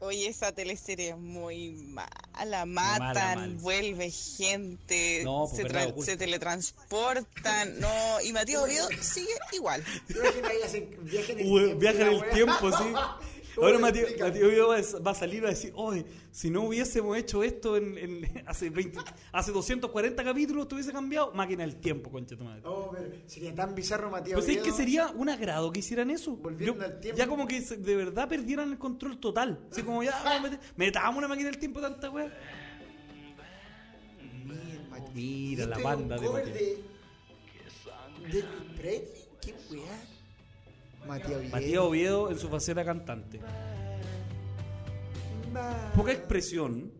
Oye, esa teleserie es muy mala. la mala matan, mal. vuelve gente, No, pues, se, verdad, se teletransportan, no, y Matías Oviedo sigue igual. ¿Te imaginas ahí hacen viaje en el tiempo, sí. (laughs) ¿Cómo Ahora Oviedo va a- salir a decir, oye, si no hubiésemos hecho esto en, en- (laughs) hace 20, hace 240 capítulos, tuviese cambiado, máquina del tiempo, concha tu madre. Oh, pero sería tan bizarro Matías Pues es que sería un agrado que hicieran eso. Volviendo al tiempo. Ya como que de verdad perdieran el control total. Así como ya, metamos una (laughs) máquina del tiempo tanta wea. Mira la Este es banda de de, de Presley. ¿Qué weá? Matías Oviedo. Matías Oviedo en su faceta cantante. Poca expresión.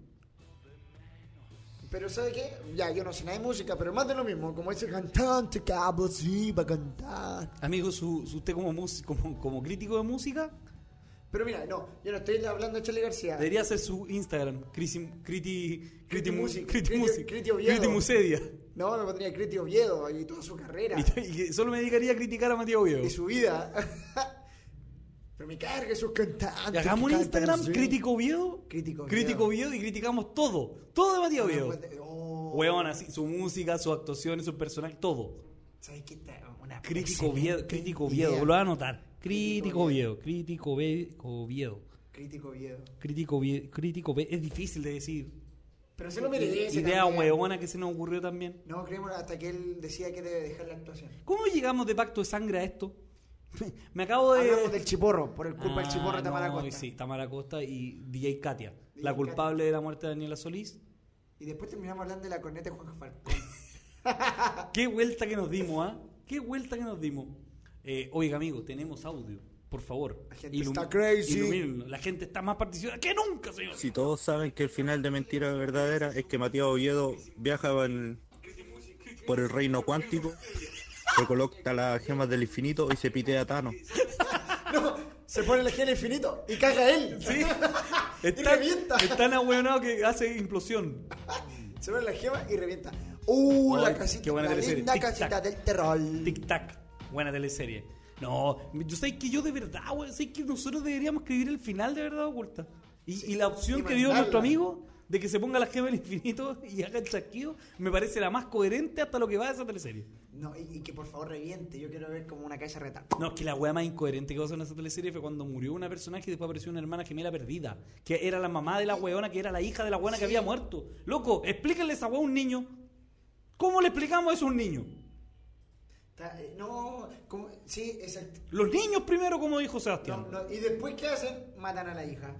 Pero ¿sabe qué? Ya, yo no sé nada de música, pero más de lo mismo. Como ese cantante que habla así para cantar. Amigo, su, su- usted como, como, como crítico de música, Pero mira, no, yo no estoy hablando de Charlie García. debería ser su Instagram. Criti, criti, criti, criti musedia. No, me pondría Criti Oviedo y toda su carrera. Y, solo me dedicaría a criticar a Matías Oviedo. y su vida. (laughs) pero me carga esos cantantes. Y hagamos un Instagram. Crítico Oviedo. Crítico Oviedo. Crítico Oviedo y criticamos todo. Todo de Matías Oviedo. Oh, Weón, así, su música, sus actuaciones, su personaje, todo. ¿Sabes qué? Está Una Crítico Oviedo, Crítico Oviedo, lo va a anotar. Crítico Crítico Oviedo, Crítico Oviedo. Crítico Oviedo. Crítico Oviedo, Crítico Oviedo. Es difícil de decir. Pero se lo merece. Idea también. huevona que se nos ocurrió también. No, creemos hasta que él decía que debe dejar la actuación. ¿Cómo llegamos de pacto de sangre a esto? (laughs) Me acabo de. Hablamos del chiporro, por el culpa del Ah, chiporro de Tamara no, Costa. Sí, Tamara Costa y DJ Katia, DJ la culpable de la muerte de Daniela Solís. Y después terminamos hablando de la corneta de Juan Falcón. (laughs) Qué vuelta que nos dimos, ¿ah? Qué vuelta que nos dimos. Eh, oiga, amigo, tenemos audio. Por favor. La gente está crazy. La gente está más participada que nunca, señor. Si todos saben que el final de Mentira Verdadera es que Matías Oviedo viaja en- por el reino cuántico, recolecta las gemas del infinito y se pitea a Thanos. (laughs) no, se pone el gel infinito y caga él. Sí. (laughs) y Es tan, revienta. es tan ahueonado que hace implosión. (laughs) Se pone la gema y revienta. Uh, Ay, la casita, qué buena la teleserie. linda casita del terror. Tic Tac. Buena teleserie. No, yo sé que yo de verdad, güey, sé que nosotros deberíamos escribir el final de verdad oculta. Y, y la opción y que dio nuestro amigo de que se ponga la gema del infinito (laughs) y haga el chasquido, me parece la más coherente hasta lo que va de esa teleserie. No, y, y que por favor reviente. Yo quiero ver como una cabeza reta. No, es que la weá más incoherente que pasó en esa teleserie fue cuando murió una personaje y después apareció una hermana gemela perdida. Que era la mamá de la weona, que era la hija de la weona que había muerto. Loco, explíquenle esa weá a un niño. ¿Cómo le explicamos eso a un niño? Eh, no, como, sí, exacto. Los niños primero, como dijo Sebastián. No, no, y después, ¿qué hacen? Matan a la hija.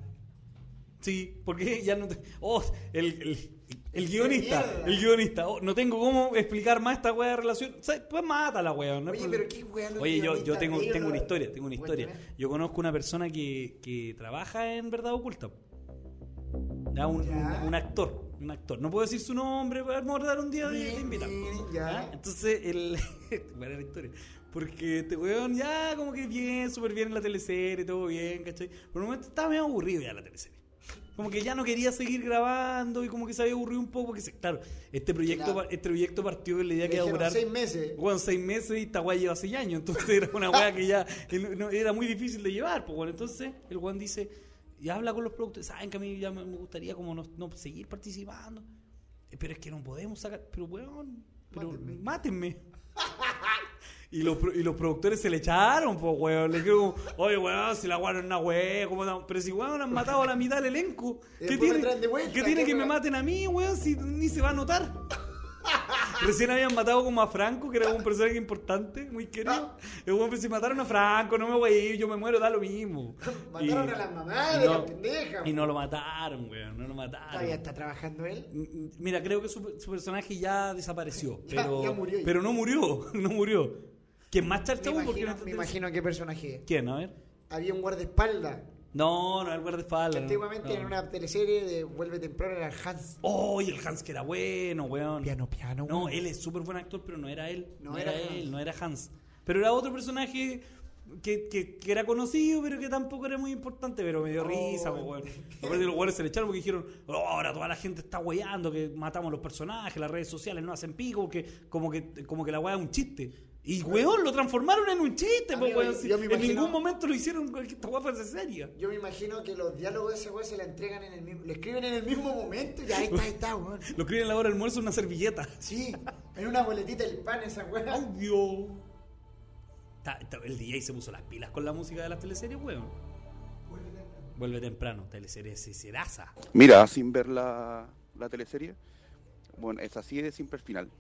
Sí, porque (laughs) ya no te... Oh, el, el, el guionista, el guionista. Oh, no tengo cómo explicar más esta weá de relación. ¿Sabes? Pues mata la weá. no Oye, problema. pero qué weá Oye, yo, yo tengo, tengo una historia, tengo una historia. Cuéntame. Yo conozco una persona que, que trabaja en Verdad Oculta. Ya, un, Ya. un- un actor, un actor. No puedo decir su nombre, voy a dar un día de, invitar. Ya. Entonces, el... (laughs) buena la historia. Porque este weón ya como que bien, súper bien en la teleserie, todo bien, ¿cachai? Por un momento estaba medio aburrido ya la teleserie. Como que ya no quería seguir grabando y como que se había aburrido un poco porque, se- claro, este proyecto, Claro. este proyecto partió la idea que iba a durar seis meses. bueno, seis meses y esta weá lleva seis años. Entonces era una weá que ya era muy difícil de llevar. Pues bueno, entonces el weón dice, y habla con los productores, saben que a mí ya me, gustaría como no, no seguir participando. Eh, Pero es que no podemos sacar, pero weón, pero Mátenme. mátenme. (laughs) Y los, y los productores se le echaron, pues, weón. Le dijeron, oye, weón, si la es una weón. Pero si, weón, han matado a la mitad del elenco. Y ¿Qué después tiene, de vuelta, ¿qué tiene ¿qué que me maten a mí, weón, si ni se va a notar? (laughs) Recién habían matado como a Franco, que era un personaje importante, muy querido. El weón, si mataron a Franco, no me voy a ir, yo me muero, da lo mismo. (laughs) Mataron Y- a la mamá de no- la pendeja. Y no lo mataron, weón, no lo mataron. Todavía está trabajando él. M- Mira, creo que su, su personaje ya desapareció, (laughs) Ya- pero, ya murió ya. pero no murió, (laughs) no murió. ¿Quién más Me charchau? Porque imagino, no- me imagino qué personaje es. ¿Quién? A ver. Había un guardaespaldas. No, no, el Que guardaespaldas. no, antiguamente no. en una teleserie de Vuelve Temprano era el Hans. Oh, y el Hans que era bueno, weón. Piano, piano. No, weón. él es súper buen actor, pero no era él. No, No era, era él, no era Hans. Pero era otro personaje que, que, que era conocido, pero que tampoco era muy importante, pero me dio Oh, risa, weón. (laughs) Aparte los weones se le echaron porque dijeron, "Oh, ahora toda la gente está weyando, que matamos los personajes, las redes sociales no hacen pico, que como que, como que la weá es un chiste. Y, weón, lo transformaron en un chiste, po, Amigo, weón. yo- Si yo me en ningún momento lo hicieron que esta guapa fuese seria. Yo me imagino que los diálogos de ese weón se la entregan en el mismo, le escriben en el mismo momento y ahí está, ahí está, weón. Lo escriben en la hora del almuerzo en una servilleta. Sí, en una boletita del pan esa weón. Audio. Ta- ta- El DJ se puso las pilas con la música de las teleseries, weón. Vuelve temprano, teleserie seraza. Mira, sin ver la, la teleserie, bueno, es así de simple el final.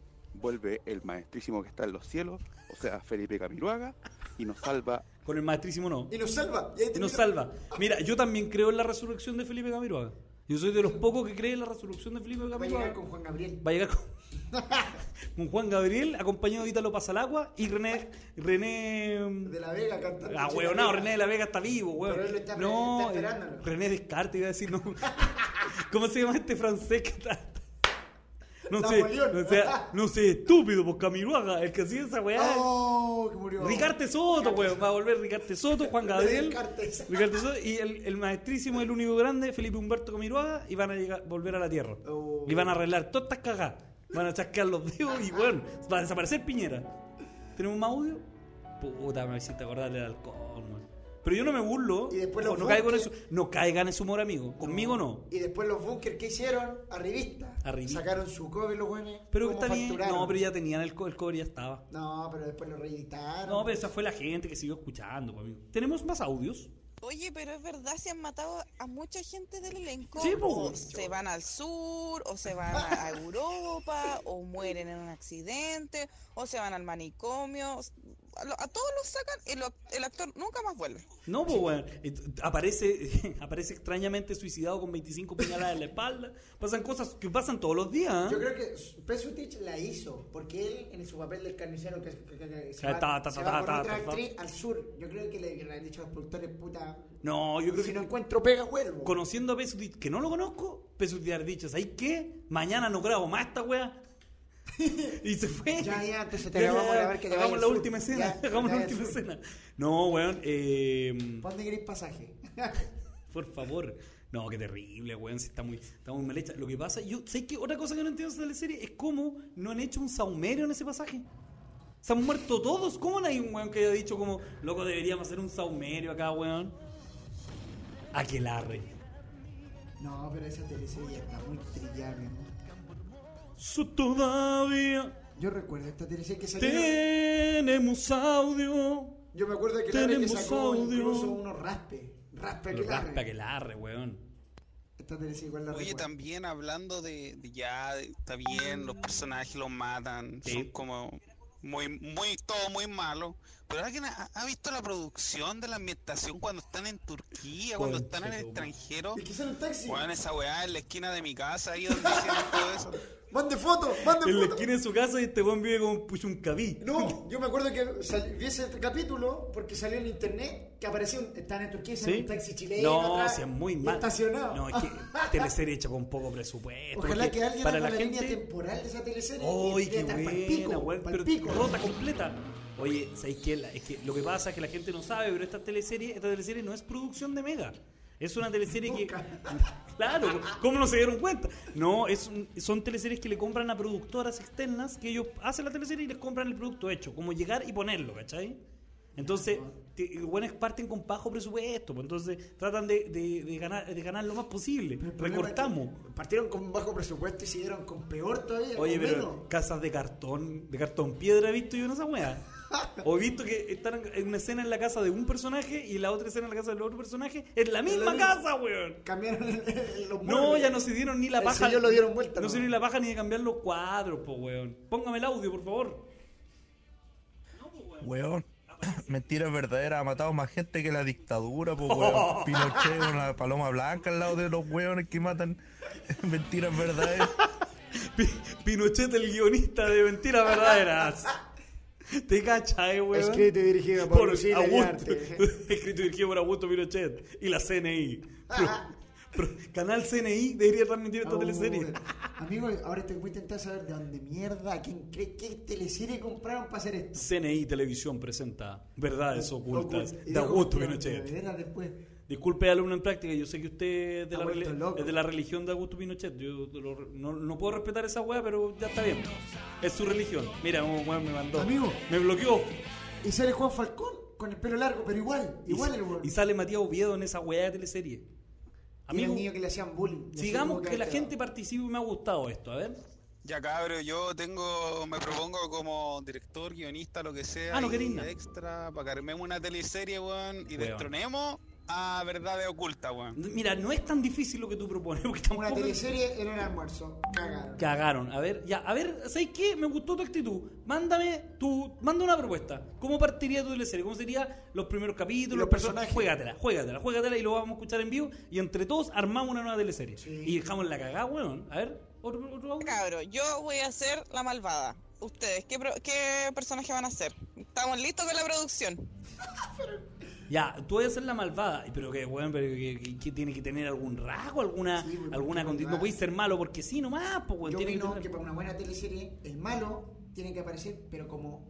Vuelve el maestrísimo que está en los cielos, o sea, Felipe Camiruaga, y nos salva. Con el maestrísimo no. Y nos salva. Y nos salva. Mira, yo también creo en la resurrección de Felipe Camiroaga. Yo soy de los pocos que creen en la resurrección de Felipe Va a llegar con Juan Gabriel. Va a llegar con, (laughs) con Juan Gabriel, acompañado de Ítalo Pasalagua y René. René. De la Vega cantando. Ah, weón, no, René de la Vega está vivo, weón. Pero él lo está- no, está esperándolo. René Descartes iba a decir, no. (laughs) ¿Cómo se llama este francés que está? No sé, no sé, no sé, estúpido, pues Camiruaga, el que hacía esa weá. Oh, que murió. Ricarte Soto, weón. Va a volver Ricarte Soto, Juan (laughs) Gabriel. Ricarte Soto y el, el maestrísimo, el único grande, Felipe Humberto Camiruaga, y van a llegar, volver a la tierra. Oh. Y van a arreglar todas estas cagadas. Van a chasquear los dedos y bueno, va a desaparecer Piñera. ¿Tenemos más audio? Puta, me hiciste acordar del alcohol. Pero yo no me burlo. Y después no, los no caigo en eso. No caigan en su humor, amigo. Conmigo no. Y después los bunkers que hicieron, arribista. Arribista. Sacaron su cobre los buenos. Pero está bien. No, pero ya tenían el, el cobre, ya estaba. No, pero después lo reeditaron. No, pero esa fue la gente que siguió escuchando, pues, amigo. ¿Tenemos más audios? Oye, pero es verdad, se han matado a mucha gente del elenco. Sí, po. o se van al sur, o se van a a Europa, o mueren en un accidente, o se van al manicomio. A, todos los sacan y lo- el actor nunca más vuelve. No, pues, weón. Eh, Aparece, (laughs) aparece extrañamente suicidado con 25 puñaladas en la espalda. Pasan cosas que pasan todos los días. ¿eh? Yo creo que Pesutich la hizo, porque él en su papel del carnicero que, que- que- que se va, ta, ta, se ta, va ta, con ta, otra actriz al sur. Yo creo que le, le han dicho a los productores, puta, No, yo creo si que no encuentro pega, vuelvo. conociendo a Pesutich, que no lo conozco, Pesutich haber dicho, ¿sabes qué? Mañana no grabo más esta wea. (laughs) y se fue. Ya, ya, entonces te Ya, ya, a ver que te Hagamos la sur. última escena. Ya, (laughs) hagamos la última sur. escena. No, weón. Eh, ¿Pa' dónde queréis pasaje? (laughs) Por favor. No, qué terrible, weón. Si está muy, está muy mal hecha. Lo que pasa, yo sé que otra cosa que no entiendo de esta teleserie es cómo no han hecho un saumerio en ese pasaje. Se han muerto todos. ¿Cómo no hay un weón que haya dicho como, loco, deberíamos hacer un saumerio acá, weón? Aquelarre. No, pero esa teleserie ya está muy trillada, mi amor. So todavía Yo recuerdo esta teleserie que salió. tenemos audio. Yo me acuerdo que la que Tenemos sacó audio. incluso unos raspe. Raspe que Raspa Aquelarre, weón. Esta igual la Oye, recuerdo. también hablando de, de ya, de- está bien, los personajes los matan, Sí. son como muy, muy, todo muy malo. Pero alguien ha, ha visto la producción de la ambientación cuando están en Turquía, cuando están en el extranjero. ¿Y qué sale un taxi? Bueno, esa weá en la esquina de mi casa, ahí donde hicieron todo eso. (laughs) Mande foto, mande En la foto. esquina de su casa y este weón vive como un puchuncaví. No, yo me acuerdo que sal- vi ese capítulo porque salió en internet que apareció un, están en Turquía ¿Sí? un taxi chileno. No, atrás, si es muy mal. Estacionado. No, es que teleserie hecha con poco presupuesto. Ojalá que alguien para haga la la, línea gente. temporal de esa teleserie. ¡Ay, qué buena, pico, weón! pa'l Pero rota completa. Oye, ¿sabéis qué? Es que lo que pasa es que la gente no sabe, pero esta teleserie, esta teleserie no es producción de Mega. Es una teleserie que. (laughs) Claro, ¿cómo no se dieron cuenta? No, es un- son teleseries que le compran a productoras externas que ellos hacen la teleserie y les compran el producto hecho. Como llegar y ponerlo, ¿cachai? Entonces, buenos parten con bajo presupuesto, pues entonces tratan de, de- de ganar, de ganar lo más posible. Recortamos. Partieron con bajo presupuesto y siguieron con peor todavía. Oye, pero menos. casas de cartón, de cartón piedra he visto yo en esa weá. (laughs) O he visto que están en una escena en la casa de un personaje y la otra escena en la casa del otro personaje. Es la misma casa, weón. Cambiaron el- el- los No, muebles. ya no se dieron ni la paja. sello lo dieron vuelta, No ¿no? se dieron ni la paja ni de cambiar los cuadros, po, weón. Póngame el audio, por favor. Weón. (laughs) Mentira verdadera, ha matado más gente que la dictadura, pues weón. (laughs) Pinochet, una paloma blanca al lado de los weones que matan mentiras verdaderas. Pi- Pinochet, el guionista de Mentiras Verdaderas. (laughs) ¿Te cachai, weón? Escrito y dirigido por, por Augusto, (laughs) escrito y dirigido por Augusto Pinochet y la CNI. Pro- Canal CNI debería transmitir esta Oh, teleserie. Amigo, ahora muy tentado a saber de dónde mierda, quién, qué, qué teleserie compraron para hacer esto. CNI Televisión presenta Verdades Ocultas de Augusto Pinochet. de veras, después. Disculpe, alumno en práctica, yo sé que usted es de, Ha la, vuelto reli- loco. es de la religión de Augusto Pinochet. Yo lo- no, no puedo respetar esa weá, pero ya está bien. Es su religión. Mira, un weón me mandó. Amigo. Me bloqueó. Y sale Juan Falcón con el pelo largo, pero igual, Y, igual el weón. y sale Matías Oviedo en esa weá de teleserie. Y Amigo, un niño que le hacían bullying. Le sigamos que la gente participe y me ha gustado esto. A ver. Ya cabro, yo tengo, me propongo como director, guionista, lo que sea, Ah, no y extra, para que armemos una teleserie, weón, y destronemos a Verdades Ocultas, weón. Mira, no es tan difícil lo que tú propones. (laughs) Porque Una teleserie en el almuerzo. Cagaron. Cagaron. A ver, ya, a ver, ¿sabes qué? Me gustó tu actitud. Mándame tu, manda una propuesta. ¿Cómo partiría tu teleserie? ¿Cómo serían los primeros capítulos? Los perso- personajes. Juégatela, juégatela, juégatela y lo vamos a escuchar en vivo. Y entre todos armamos una nueva teleserie. Y dejamos la cagada, weón. A ver, otro, otro. Cabro, yo voy a ser la malvada. Ustedes, ¿qué, pro- qué personaje van a ser? ¿Estamos listos con la producción? (laughs) Ya, tú vas a ser la malvada. Pero que, weón, pero que, que- que tiene que tener algún rasgo, alguna, Sí, alguna condición. No puedes ser malo porque sí, nomás, pues, weón. Yo Tiene que tener- que para una buena teleserie, el malo tiene que aparecer, pero como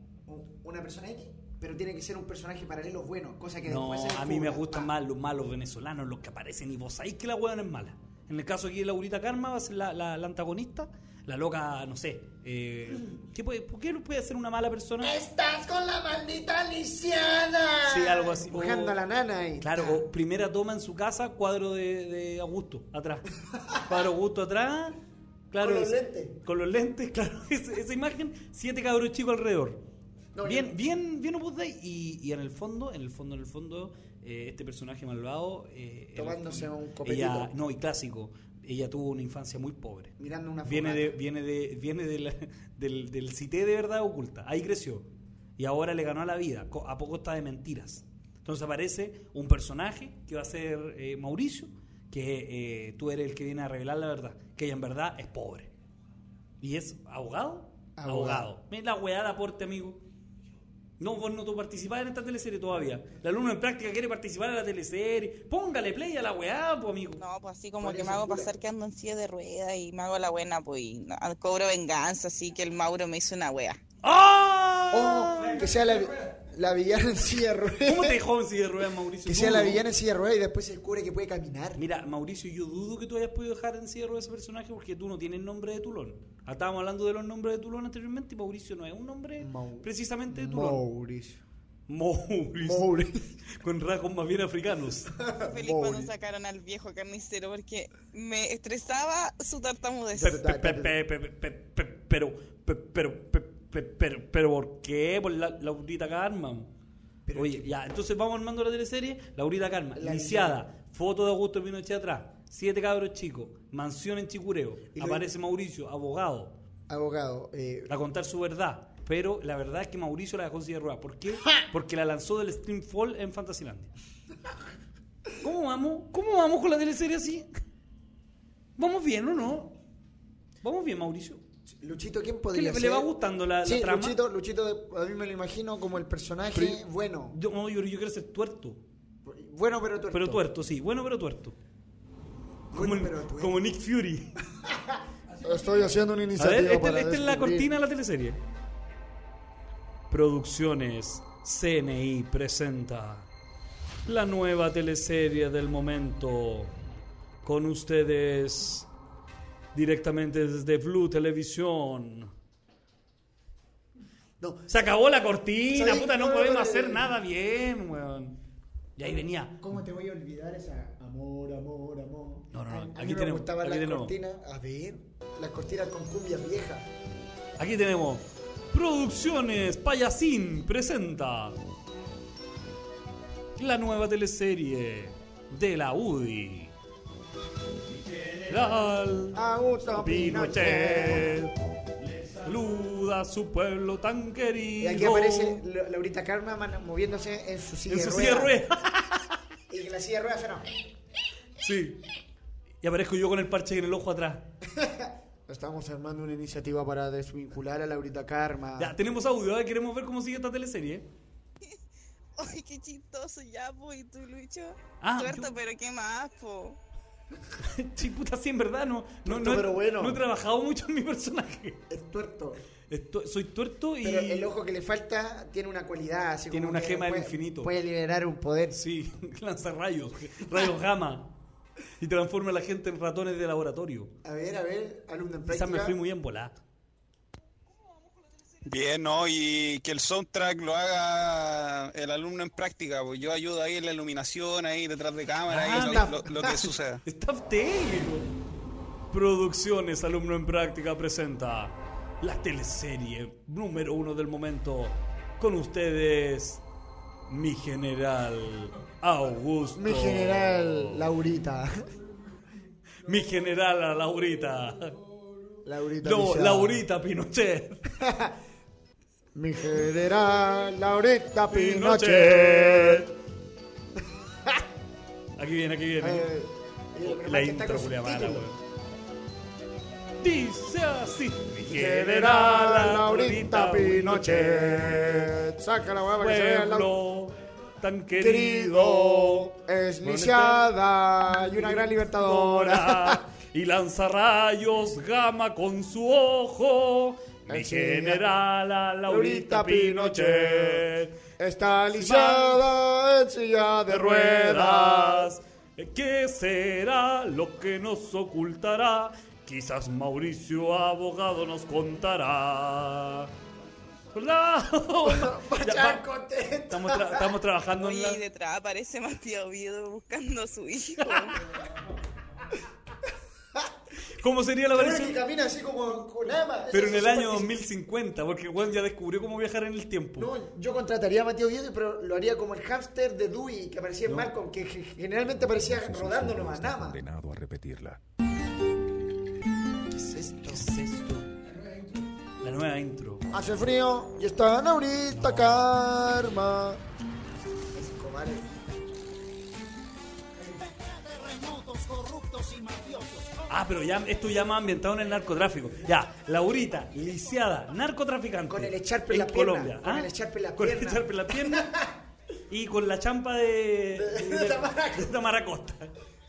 una persona X, pero tiene que ser un personaje paralelo bueno, cosa que No, después a mí me gustan Pa. más los malos venezolanos, los que aparecen y vos sabéis que la weón es mala. En el caso aquí de Laurita Karma va a ser la, la- la antagonista, la loca, no sé. Eh, ¿qué puede, ¿Por qué no puede ser una mala persona? ¡Estás con la maldita lisiada! Sí, algo así. Buscando O- a la nana ahí. Claro, o primera toma en su casa, cuadro de, de Augusto, atrás. (laughs) Cuadro Augusto atrás. Claro, Con los lentes. Con los lentes, (laughs) claro. Esa, esa imagen, siete cabros chicos alrededor. No, bien, yo- bien, bien Opus Dei. Y, y en el fondo, en el fondo, en el fondo, eh, este personaje malvado. eh, el Tomándose fondo, un copetito. Ella, no, y clásico. Ella tuvo una infancia muy pobre. Mirando una Viene de, viene de, viene de la- (laughs) del, del cité de verdad oculta. Ahí creció. Y ahora le ganó a la vida. A poco está de mentiras. Entonces aparece un personaje que va a ser eh, Mauricio, que eh, tú eres el que viene a revelar la verdad. Que ella en verdad es pobre. ¿Y es abogado? Abogado. Mira la weá de aporte, amigo. No, vos no tú participás en esta teleserie todavía. El alumno en práctica quiere participar en la teleserie. Póngale play a la weá, pues, amigo. No, pues así como que me hago cura. pasar que ando en silla de ruedas y me hago la buena, pues y no, cobro venganza, así que el Mauro me hizo una wea. ¡Ah! O que sea la, la villana en silla de ruedas. ¿Cómo te dejó en silla de ruedas, Mauricio? Que sea la villana en silla de ruedas y después se descubre que puede caminar. Mira, Mauricio, yo dudo que tú hayas podido dejar en silla de ruedas ese personaje porque tú no tienes nombre de Tulón. Ah, Estábamos hablando de los nombres de Tulón anteriormente y Mauricio no es un nombre Mau- precisamente de Tulón. Mauricio. Mauricio. Mauricio. (laughs) Con rasgos más bien africanos. Feliz cuando sacaron al viejo carnicero porque me estresaba su tartamudez. Pe- pe- pe- pe- pe- pe- pe- Pero, pe- pero, pe- pe- pero, pero, ¿por qué? Por la, Laurita Karma. Pero Oye, ya, entonces vamos armando la teleserie. Laurita Karma, La iniciada, foto de Augusto Pinochet atrás, siete cabros chicos, mansión en Chicureo, aparece Mauricio, abogado, Abogado. Eh, a contar su verdad. Pero la verdad es que Mauricio la dejó en silla de ruedas. ¿Por qué? Porque la lanzó del Streamfall en Fantasylandia. ¿Cómo vamos? ¿Cómo vamos con la teleserie así? ¿Vamos bien o no? ¿Vamos bien, Mauricio? Luchito, ¿quién ¿Qué podría le, ser? le va gustando la, la Sí, trama? Luchito, Luchito, a mí me lo imagino como el personaje Pero- bueno. Yo, no, yo, yo quiero ser tuerto. Bueno, pero tuerto. Pero tuerto, sí. Bueno, pero tuerto. Bueno, como, pero tuerto. como Nick Fury. (laughs) Estoy haciendo una A iniciativa ver, esta, para esta es la cortina de la teleserie. Producciones CNI presenta la nueva teleserie del momento. Con ustedes directamente desde Blue Televisión. No, Se acabó la cortina, ¿Sabes? puta, no No, podemos no, hacer nada bien, weón. Y ahí venía. ¿Cómo te voy a olvidar esa amor, amor, amor? No, no, no, A- A, aquí mí me tenemos, gustaban aquí las tenemos. cortinas. A ver, las cortinas con cumbia vieja. Aquí tenemos Producciones Payasín presenta la nueva teleserie de la UDI. General Augusto Pinochet saluda a su pueblo tan querido. Y aquí aparece La- Laurita Karma moviéndose en su silla en su de ruedas. (laughs) Y que la silla de ruedas suena. Sí. Y aparezco yo con el parche en el ojo atrás. (laughs) Estamos armando una iniciativa para desvincular a Laurita Karma. Ya, tenemos audio, ahora queremos ver cómo sigue esta teleserie. (laughs) Ay, qué chistoso ya, po, y tú, Lucho. Ah, Tuerto, yo- pero qué más, po. (laughs) sí, puta, sí, en verdad, no, no, Tuerto, no, he- pero bueno. no he trabajado mucho en mi personaje. Es tuerto. Soy tuerto y... Pero el ojo que le falta tiene una cualidad. así Tiene como una gema del puede- infinito. Puede liberar un poder. Sí, (laughs) lanza rayos, rayos gamma. Y transforma a la gente en ratones de laboratorio. A ver, a ver, alumno en Quizás práctica. me fui muy en volada. Bien, ¿no? Y que el soundtrack lo haga el alumno en práctica, pues yo ayudo ahí en la iluminación, ahí detrás de cámara, Ah, ahí lo, staff. lo- lo que suceda. (laughs) Staff técnico. Producciones Alumno en Práctica presenta la teleserie número uno del momento. Con ustedes, mi general Augusto. Mi general Laurita. (laughs) Mi general Laurita. Laurita. No. Laurita Pinochet. (laughs) Mi general Laurita Pinochet. Pinochet. (laughs) Aquí viene, aquí viene. Eh, la intro, Julia Mala. Dice así. Mi General Laurita Pinochet. Saca la hueá para que se vea pueblo tan querido. Es lisiada y una gran libertadora. (laughs) y lanza rayos gama con su ojo. Mi general a Laurita Pinochet. Pinochet. Está lisiada en silla de ruedas. ¿Qué será lo que nos ocultará? Quizás Mauricio abogado nos contará. Hola. (laughs) Ya, estamos, tra- estamos trabajando en Oye, la... y detrás aparece Matías Oviedo buscando a su hijo. (laughs) ¿Cómo sería la versión? que camina así como con ama. Pero Eso en el año súper 2050, porque Juan ya descubrió cómo viajar en el tiempo. No, yo contrataría a Mateo Oviedo, pero lo haría como el hámster de Dewey que aparecía en No. Malcolm, que ge- generalmente aparecía rodando nomás, nada más. Condenado a repetirla. ¿Qué es esto? ¿Qué es esto? La nueva intro. Hace frío y están ahorita karma. Es Ah, pero ya esto ya más ambientado en el narcotráfico. Ya, Laurita, lisiada, narcotraficante. Con el echarpe en la pierna, Colombia. con ¿ah? el echarpe en la Con el pierna. echarpe en la pierna. y con la champa de, (laughs) de, de- Tamara de Tamara Costa.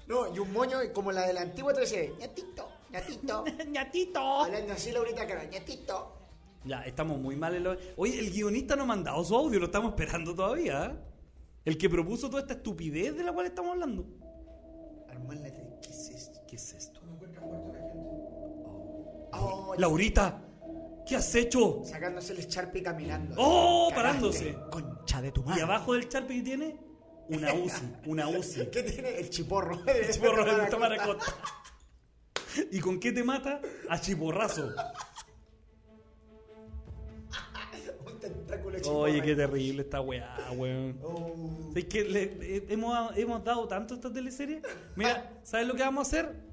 No, y un moño como la de la antigua 13. ñatito, ñatito. (laughs) ¡Ñatito! Hablando así, Laurita cara, ñatito. Ya, estamos muy mal en lo... Oye, el guionista no ha mandado su audio, lo estamos esperando todavía. ¿ah? El que propuso toda esta estupidez de la cual estamos hablando. Armarla de- Oh, Laurita, ¿qué has hecho? Sacándose el echarpe y caminando. ¡Oh! Cagaste, Parándose. Concha de tu Y madre. abajo del charpe que tiene, una UCI, una UCI. (laughs) ¿Qué tiene? El chiporro. (laughs) El chiporro de Costa. Costa. ¿Y con qué te mata? A chiporrazo. (laughs) Un tentáculo de chiporra. Oye, qué terrible esta weá, weón. Oh. Es que le- eh, hemos, hemos dado tanto a esta teleserie. Mira, ¿sabes lo que vamos a hacer?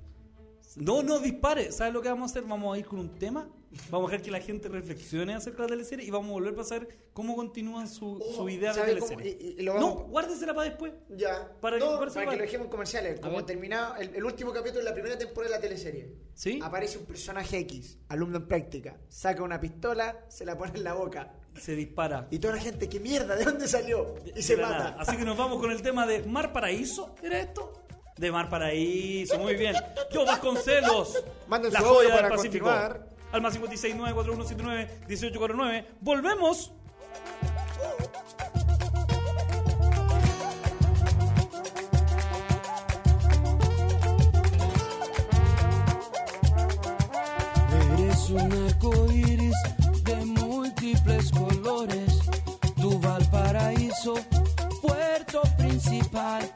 No, no dispare. ¿Sabes lo que vamos a hacer? Vamos a ir con un tema. Vamos a dejar que la gente reflexione acerca de la teleserie y vamos a volver para saber cómo continúan su, su idea de Oh, ¿sabe cómo? teleserie. Y- y lo No, guárdesela para después. Ya. Para no, que- para que lo dejemos en comerciales. Como terminado el, el último capítulo de la primera temporada de la teleserie. ¿Sí? Aparece un personaje X, alumno en práctica. Saca una pistola, se la pone en la boca. Se dispara. Y toda la gente, ¿qué mierda? ¿De dónde salió? Y se De la mata. nada. Así que nos vamos con el tema de Mar Paraíso. ¿Era esto? De Mar Paraíso, muy bien. Yo Vasconcelos. Manden la su audio joya del para Pacífico. continuar. Al más 569 4179 1849. Volvemos. Eres un arco iris de múltiples colores. Tu Valparaíso, puerto principal.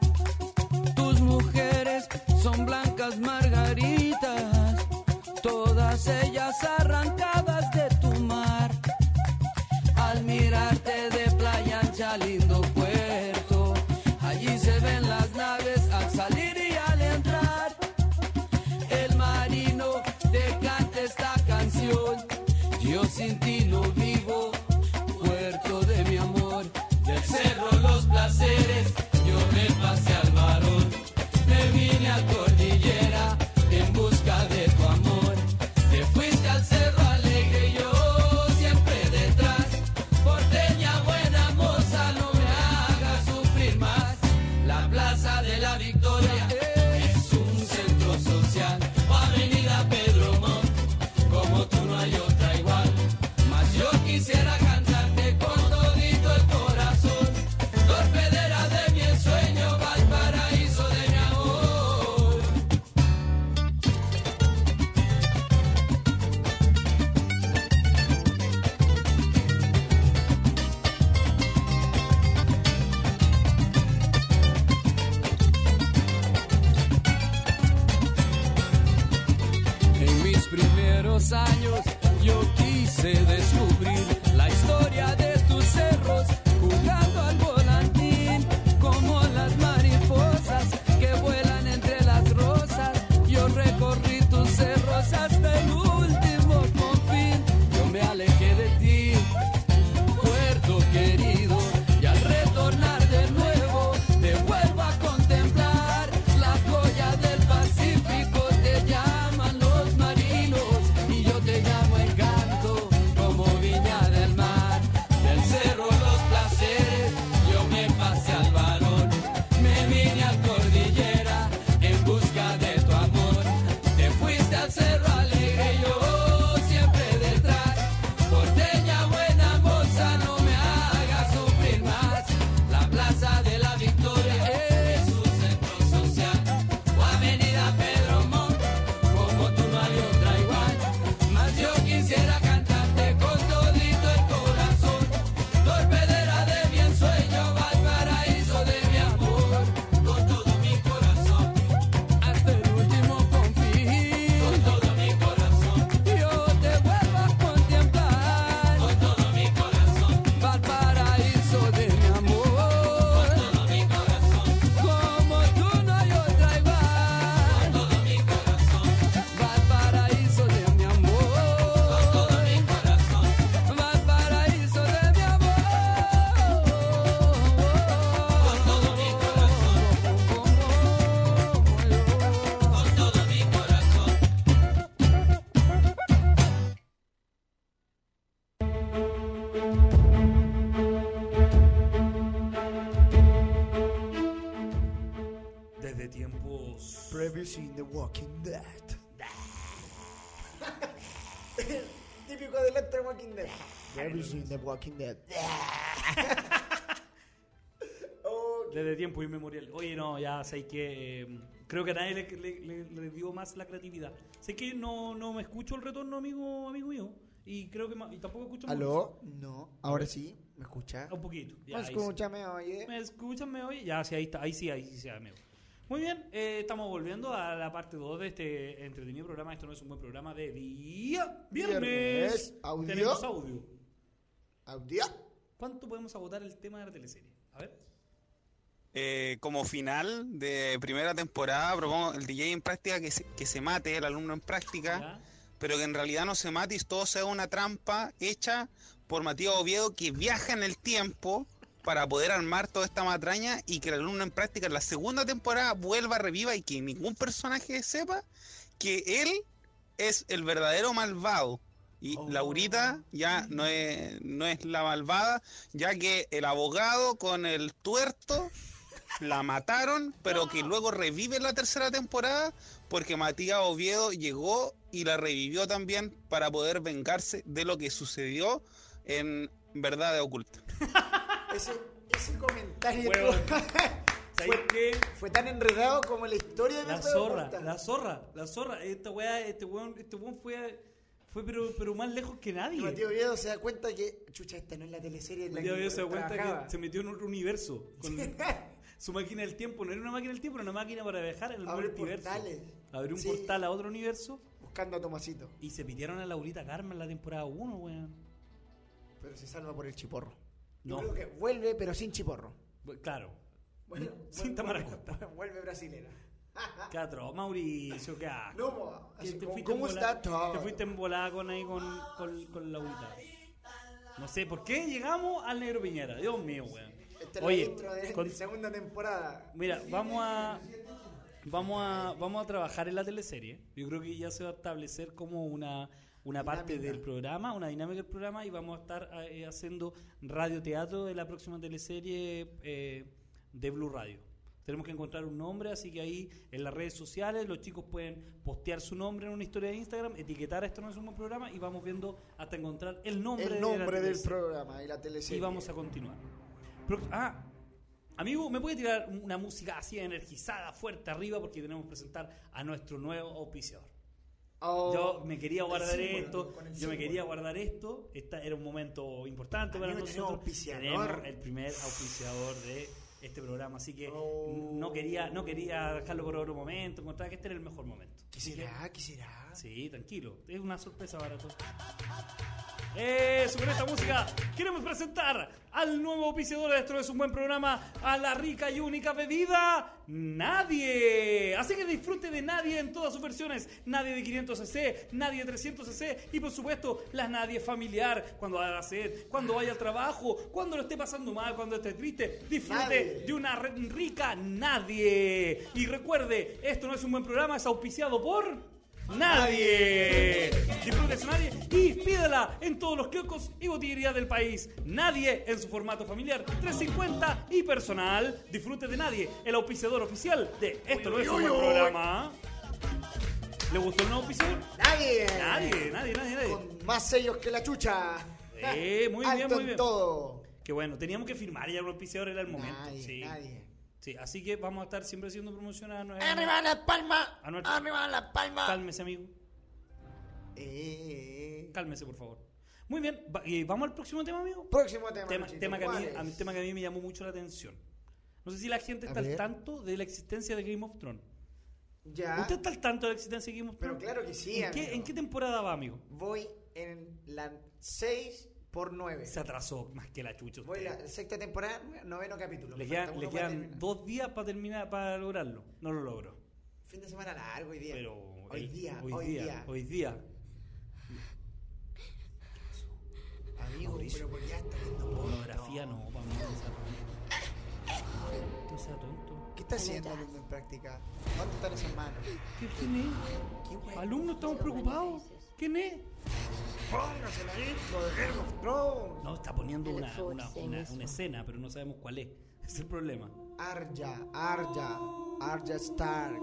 Walking Dead. Desde tiempo inmemorial. Oye, no, ya sé que. eh, creo que a nadie le, le- le- le dio más la creatividad. Sé que no, no me escucho el retorno, amigo, amigo mío. Y creo que ma- y tampoco escucho ¿Aló? No. Ahora sí. ¿Me escucha? Un poquito. ya, ¿Me ahí escucha? ¿Me oye? ¿Me escuchan? ¿Me oye? Ya, sí, ahí está. Ahí sí, ahí sí, amigo. Muy bien, eh, estamos volviendo a la parte 2 de este entretenido programa. Esto no es un buen programa de día viernes. Viernes. Audio. Tenemos audio. Audio. ¿Cuánto podemos agotar el tema de la teleserie? A ver. Eh, como final de primera temporada, propongo el DJ en práctica que se, que se mate, el alumno en práctica, pero que en realidad no se mate y todo sea una trampa hecha por Matías Oviedo que viaja en el tiempo para poder armar toda esta matraña y que el alumno en práctica en la segunda temporada vuelva, reviva y que ningún personaje sepa que él es el verdadero malvado. Y Laurita ya no es, no es la malvada, ya que el abogado con el tuerto la mataron, pero que luego revive en la tercera temporada porque Matías Oviedo llegó y la revivió también para poder vengarse de lo que sucedió en Verdad de Oculta. (laughs) Ese, ese comentario fue, (laughs) fue tan enredado como la historia de La zorra, la zorra, la zorra. Esta weá, este weón, este weón fue, fue pero, pero más lejos que nadie. Y Matías Oviedo se da cuenta que, chucha, esta no es la teleserie en la Matías Oviedo se da cuenta trabajaba. que se metió en otro universo. Con (laughs) su máquina del tiempo. No era una máquina del tiempo, era una máquina para viajar en el Abre multiverso. portales. Abrió un Sí. portal a otro universo. Buscando a Tomasito. Y se pidieron a Laurita Carmen en la temporada 1, weón. Pero se salva por el chiporro. No. Yo creo que vuelve, pero sin chiporro. Claro. Bueno, Sin vuelve-. (laughs) Vuelve brasilera. Qué atroz, Mauricio, qué. No, así fuiste ¿cómo en está todo? Te fuiste embolada con ahí con, con, con Laurita. No sé, ¿por qué llegamos al Negro Piñera? Dios mío, weón. Esta es Oye, la intro de, con- de (laughs) segunda temporada. Mira, vamos a vamos a vamos a trabajar en la teleserie. Yo creo que ya se va a establecer como una una parte del programa, una dinámica del programa y vamos a estar eh, haciendo radioteatro de la próxima teleserie eh, de Blue Radio. Tenemos que encontrar un nombre, así que ahí en las redes sociales los chicos pueden postear su nombre en una historia de Instagram, etiquetar esto no es un buen programa y vamos viendo hasta encontrar el nombre, El de nombre del programa y la teleserie. Y vamos a continuar. Pro- ah, amigo, ¿me puede tirar una música así energizada, fuerte arriba? Porque tenemos que presentar a nuestro nuevo auspiciador. Oh, yo me quería guardar símbolo, esto, yo me quería guardar esto. Esta era un momento importante para Amigo, tenemos nosotros. Tenemos el primer auspiciador de este programa, así que Oh. no quería no quería dejarlo por otro momento, encontraba que este era el mejor momento. ¿Qué será? ¿Qué será? Sí, tranquilo, es una sorpresa para todos. Eso, con esta música queremos presentar al nuevo auspiciador de esto es un buen programa, a la rica y única bebida Nadie. Así que disfrute de Nadie en todas sus versiones, Nadie de 500cc, Nadie de 300cc y por supuesto la Nadie familiar, cuando haga sed, cuando vaya al trabajo, cuando lo esté pasando mal, cuando esté triste, disfrute Nadie. de una rica Nadie. Y recuerde, esto no es un buen programa, es auspiciado por... Nadie. Disfrute su Nadie y pídela en todos los kioscos y botillerías del país. Nadie en su formato familiar, 350 y personal. Disfrute de Nadie, el auspiciador oficial de Esto no es un programa. ¿Le gustó el nuevo auspiciador? Nadie. Nadie, nadie, nadie, nadie. Con más sellos que la chucha. Eh, muy (laughs) bien, muy en bien. todo. Qué bueno, teníamos que firmar ya el auspiciador, era el momento. Nadie, sí. nadie. Sí, así que vamos a estar siempre haciendo promoción a nuestra- Arriba la palma. a nuestro- Arriba la palma. Cálmese, amigo. Eh, Cálmese, por favor. Muy bien, y vamos al próximo tema, amigo. Próximo tema. Tema, Luchito, tema que a mí, ¿cuál es? a mí- tema que a mí me llamó mucho la atención. No sé si la gente está al tanto de la existencia de Game of Thrones. Ya. ¿Usted está al tanto de la existencia de Game of Pero Thrones? claro que sí, ¿En qué, amigo. ¿En qué temporada va, amigo? Voy en la 6 por 9. Se atrasó más que la chucha. Voy usted. la sexta temporada, noveno capítulo. Le quedan, le dos días para terminar, para lograrlo. No lo logró. Fin de semana largo hoy día. Pero hoy el- día, hoy, hoy día, día. hoy día. Amigo, Mauricio. pero porque ya está viendo porno. Pornografía no, para mí no sea tonto. ¿Qué está haciendo alumno en práctica? ¿Dónde están esas manos? ¿Qué- ¿Quién es? ¿Qué wey? Alumnos, estamos preocupados. ¿Quién es? Póngase la de Game of Thrones. No, está poniendo una, una, una, una escena, pero no sabemos cuál es. (laughs) Es el problema. Arya, Arya, Arya Stark.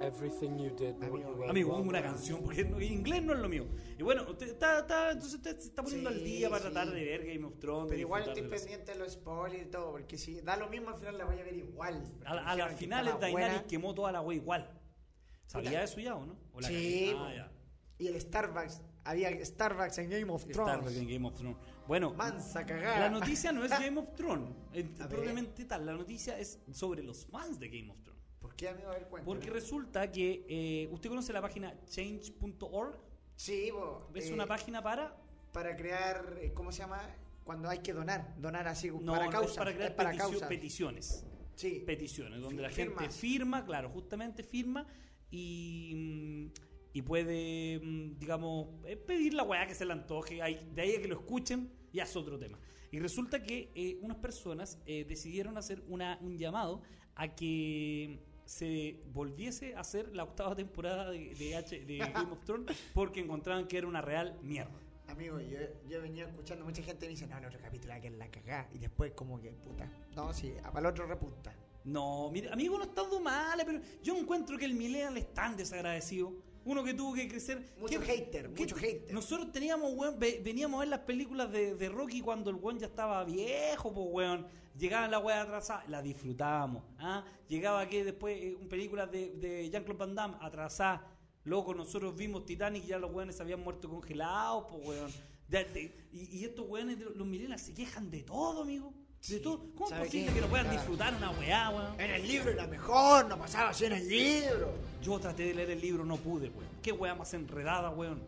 Everything you did. Amigo, pongo una canción, porque no- inglés no es lo mío. Y bueno, usted está, está, entonces usted se está poniendo Sí, al día para sí. tratar de ver Game of Thrones. Pero igual estoy de pendiente de los spoilers y todo, porque si da lo mismo al final la voy a ver igual. A, la- a estaba Daenerys buena. quemó toda la wea igual. ¿Sabía eso ya o no? ¿O la Sí. Ah, ya. Y el Starbucks, había Starbucks en Game of Thrones. Wars en Game of Thrones. Bueno, Mansa cagada. la noticia no es Game of Thrones. (laughs) Probablemente tal. La noticia es sobre los fans de Game of Thrones. ¿Por qué, amigo? A ver, cuéntame. Porque resulta que eh, usted conoce la página change.org. Sí, bo, ¿Es eh, una página para? para crear, eh, ¿cómo se llama? Cuando hay que donar, donar así No, para no, causas. es para crear es para peticio- causas. peticiones. Sí. Peticiones, donde la Firmas. gente firma, claro, justamente firma y, mm, y puede, mm, digamos, eh, pedir la weá que se le antoje. De ahí a que lo escuchen, ya es otro tema. Y resulta que eh, unas personas eh, decidieron hacer una, un llamado a que se volviese a hacer la octava temporada de, de H- de (laughs) Game of Thrones porque encontraban que era una real mierda. Amigo, yo, yo venía escuchando mucha gente me dice, no, el otro capítulo que es la cagá. Y después como que, puta. No, sí, para el otro repunta. No, mire, amigo, no está mal, pero yo encuentro que el millennial es tan desagradecido. Uno que tuvo que crecer. Mucho ¿Qué- hater, qué- mucho hater. Nosotros teníamos, weón, ve- veníamos a ver las películas de, de Rocky cuando el weón ya estaba viejo, pues, weón. Llegaban la weá atrasada, la disfrutábamos. ¿ah? Llegaba que después eh, un películas de, de Jean-Claude Van Damme atrasada. Loco, nosotros vimos Titanic y ya los weones se habían muerto congelados, pues, weón. Y, y estos weones, los millennials, se quejan de todo, amigo. De todo. ¿Cómo es ¿sabe posible qué? que no puedan Claro. disfrutar una weá, weón? En el libro era mejor, no pasaba así en el libro. Yo traté de leer el libro, no pude, weón. Qué weá más enredada, weón.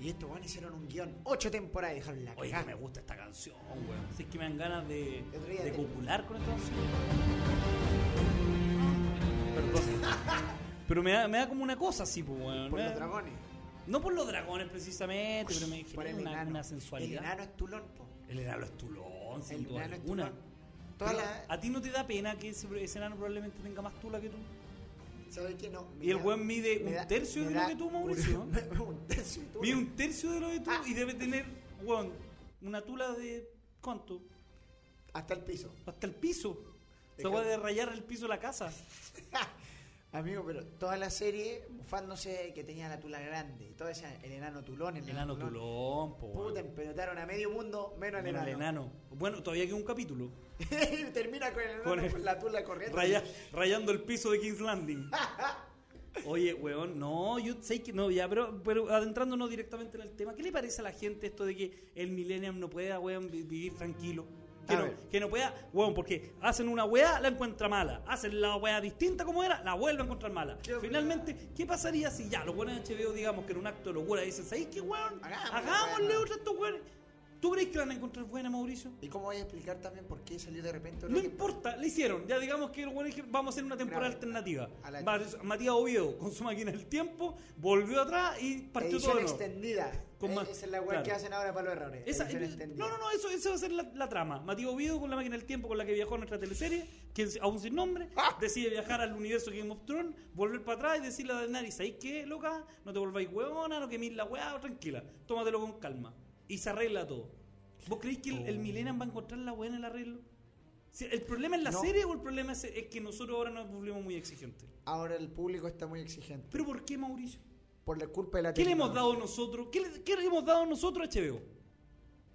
Y estos van hicieron un guion, ocho temporadas dejaron la Oye, que me gusta esta canción, weón. Si es que me dan ganas de, de copular con esta canción. Perdón. Pero me da, me da como una cosa así, pues, weón. Por los dragones. No por los dragones precisamente, pero me genera el una, una El sensualidad. enano es tulón, po. El enano es tulón, sin duda alguna. Toda la- ¿A ti no te da pena que ese, ese enano probablemente tenga más tula que tú? ¿Sabes qué? No. Y el weón mide un da- tercio de lo que tú, Mauricio. un tercio de tú. Mide un tercio de lo de tú Ah. y debe tener, weón, una tula de. ¿Cuánto? Hasta el piso. Hasta el piso. Se puede rayar el piso de la casa. (laughs) Amigo, pero toda la serie bufándose que tenía la tula grande. Y todo decían el enano tulón, el El enano tulón, po. weón. Puta, empelotaron a medio mundo, menos al enano. el enano. Bueno, todavía queda un capítulo. (laughs) termina con el enano Con la tula corriendo. Raya- rayando el piso de King's Landing. (laughs) Oye, weón, no, yo sé que no, ya, pero, pero adentrándonos directamente en el tema, ¿qué le parece a la gente esto de que el millennium no pueda, weón, vi- vivir tranquilo? Que no, que no pueda, weón, porque hacen una weá, la encuentra mala. Hacen la weá distinta como era, la vuelven a encontrar mala. Finalmente, ¿qué pasaría si ya los buenos HBO, digamos que en un acto de locura dicen, ¿sabéis qué weón? Hagámosle weón. otra a estos weones. ¿Tú crees que la van a encontrar buena, Mauricio? ¿Y cómo voy a explicar también por qué salió de repente? No importa, le hicieron. Ya digamos que dijeron, vamos a hacer una temporada Claro. alternativa. La- Matías Oviedo, con su máquina del tiempo, volvió atrás y partió Edición todo. nuevo. extendida. Con Eh, Esa es la weá claro. que hacen ahora para los errores. Esa- Edición eh, no, no, no, eso, eso va a ser la, la trama. Matías Oviedo con la máquina del tiempo con la que viajó a nuestra teleserie, que aún sin nombre, ¡Ah! decide viajar al universo Game of Thrones, volver para atrás y decirle a Daenerys, ¿sabéis qué, loca? No te volváis huevona, no queméis la weá, tranquila, tómatelo con calma. Y se arregla todo. ¿Vos creéis que el, el Millennium va a encontrar la weá en el arreglo? ¿El problema es la No. serie o el problema es, es que nosotros ahora nos volvemos muy exigentes? Ahora el público está muy exigente. ¿Pero por qué, Mauricio? Por la culpa de la ¿Qué le hemos dado nosotros? ¿Qué le, qué le hemos dado nosotros a HBO?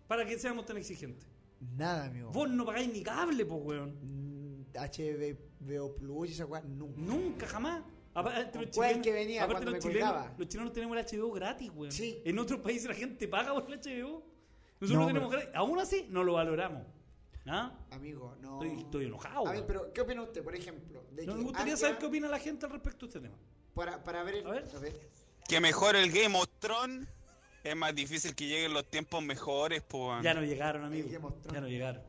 Para que seamos tan exigentes. Nada, amigo. Vos no pagáis ni cable, pues, weón. Mm, HBO Plus y esa weá, nunca. Nunca, jamás. Aparte, ¿Con los chilenos- que venía aparte cuando los me chilenos, los chilenos tenemos el HBO gratis, weón. Sí. En otros países la gente paga por el HBO. Nosotros No, tenemos pero- gratis. Aún así, no lo valoramos. ¿Ah? Amigo, no. Estoy, estoy enojado. A ver, weón. pero ¿qué opina usted, por ejemplo? De No, que me gustaría saber qué opina la gente al respecto de este tema. Para, para ver el. A ver. Que mejor el Game of Thrones. Es más difícil que lleguen los tiempos mejores, pues. Ya no llegaron, amigo. Ya no llegaron.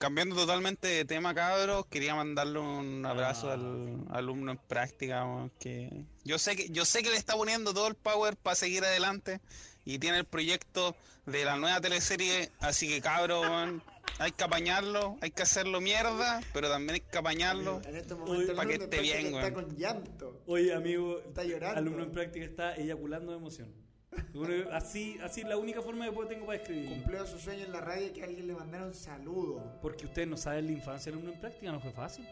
Cambiando totalmente de tema, cabros, quería mandarle un abrazo al alumno en práctica, que yo sé que yo sé que le está poniendo todo el power para seguir adelante y tiene el proyecto de la nueva teleserie, así que cabros, hay que apañarlo, hay que hacerlo mierda, pero también hay que apañarlo En este momento el para que esté bien, está con llanto. Oye, amigo, Está llorando. alumno en práctica está eyaculando de emoción. Así, así es la única forma que tengo para escribirlo. Cumplió su sueño en la radio y que alguien le mandara un saludo. Porque ustedes no saben la infancia alumno en práctica, no fue fácil.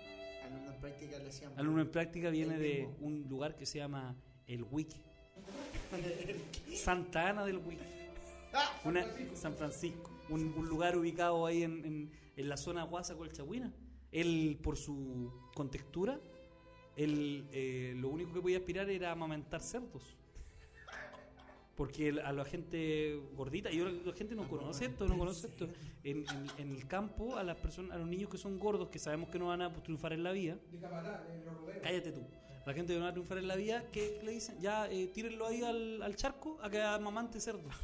Alumno en práctica le hacían. Alumno en práctica viene de mismo. un lugar que se llama El Wiki. Santa Ana del Wiki. Una, San Francisco. Un, un lugar ubicado ahí en, en, en la zona Guasa Colchagüina. Él, por su contextura, él, eh, lo único que podía aspirar era amamantar cerdos. Porque a la gente gordita, y ahora la gente no conoce esto, no conoce esto. En, en- en el campo, a las personas, a los niños que son gordos, que sabemos que no van a triunfar en la vida, cállate tú. La gente que no va a triunfar en la vida, que le dicen? Ya, eh, tírenlo ahí al, al charco a que amamante cerdos. (laughs)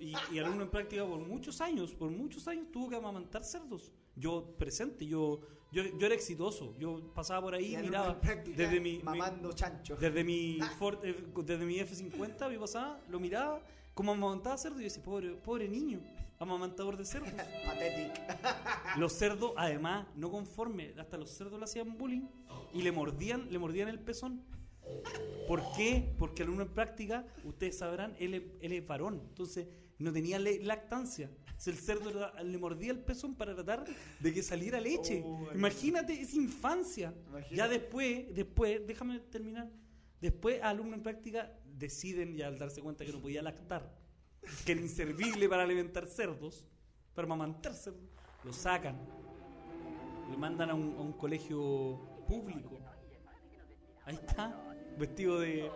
Y, y alumno en práctica por muchos años, por muchos años tuvo que amamantar cerdos. Yo presente, yo, yo, yo era exitoso. Yo pasaba por ahí Y miraba desde mi, mi- mamando chancho. desde mi (laughs) Ford- eh, desde mi F50, mi pasaba, lo miraba como amamantaba cerdo y yo decía, pobre, pobre niño, amamantador de cerdos. (laughs) Patético. (laughs) Los cerdos, además, no conforme, hasta los cerdos le hacían bullying y le mordían, le mordían el pezón. ¿Por qué? Porque el alumno en práctica, ustedes sabrán, él es, él es varón, entonces no tenía lactancia. Entonces, el cerdo le mordía el pezón para tratar de que saliera leche. Imagínate, es infancia. Ya después, después, déjame terminar. Después, alumno en práctica deciden, ya al darse cuenta que no podía lactar, que era inservible para alimentar cerdos, para amamantar cerdos, lo sacan, lo mandan a un, a un colegio público. Ahí está, vestido de.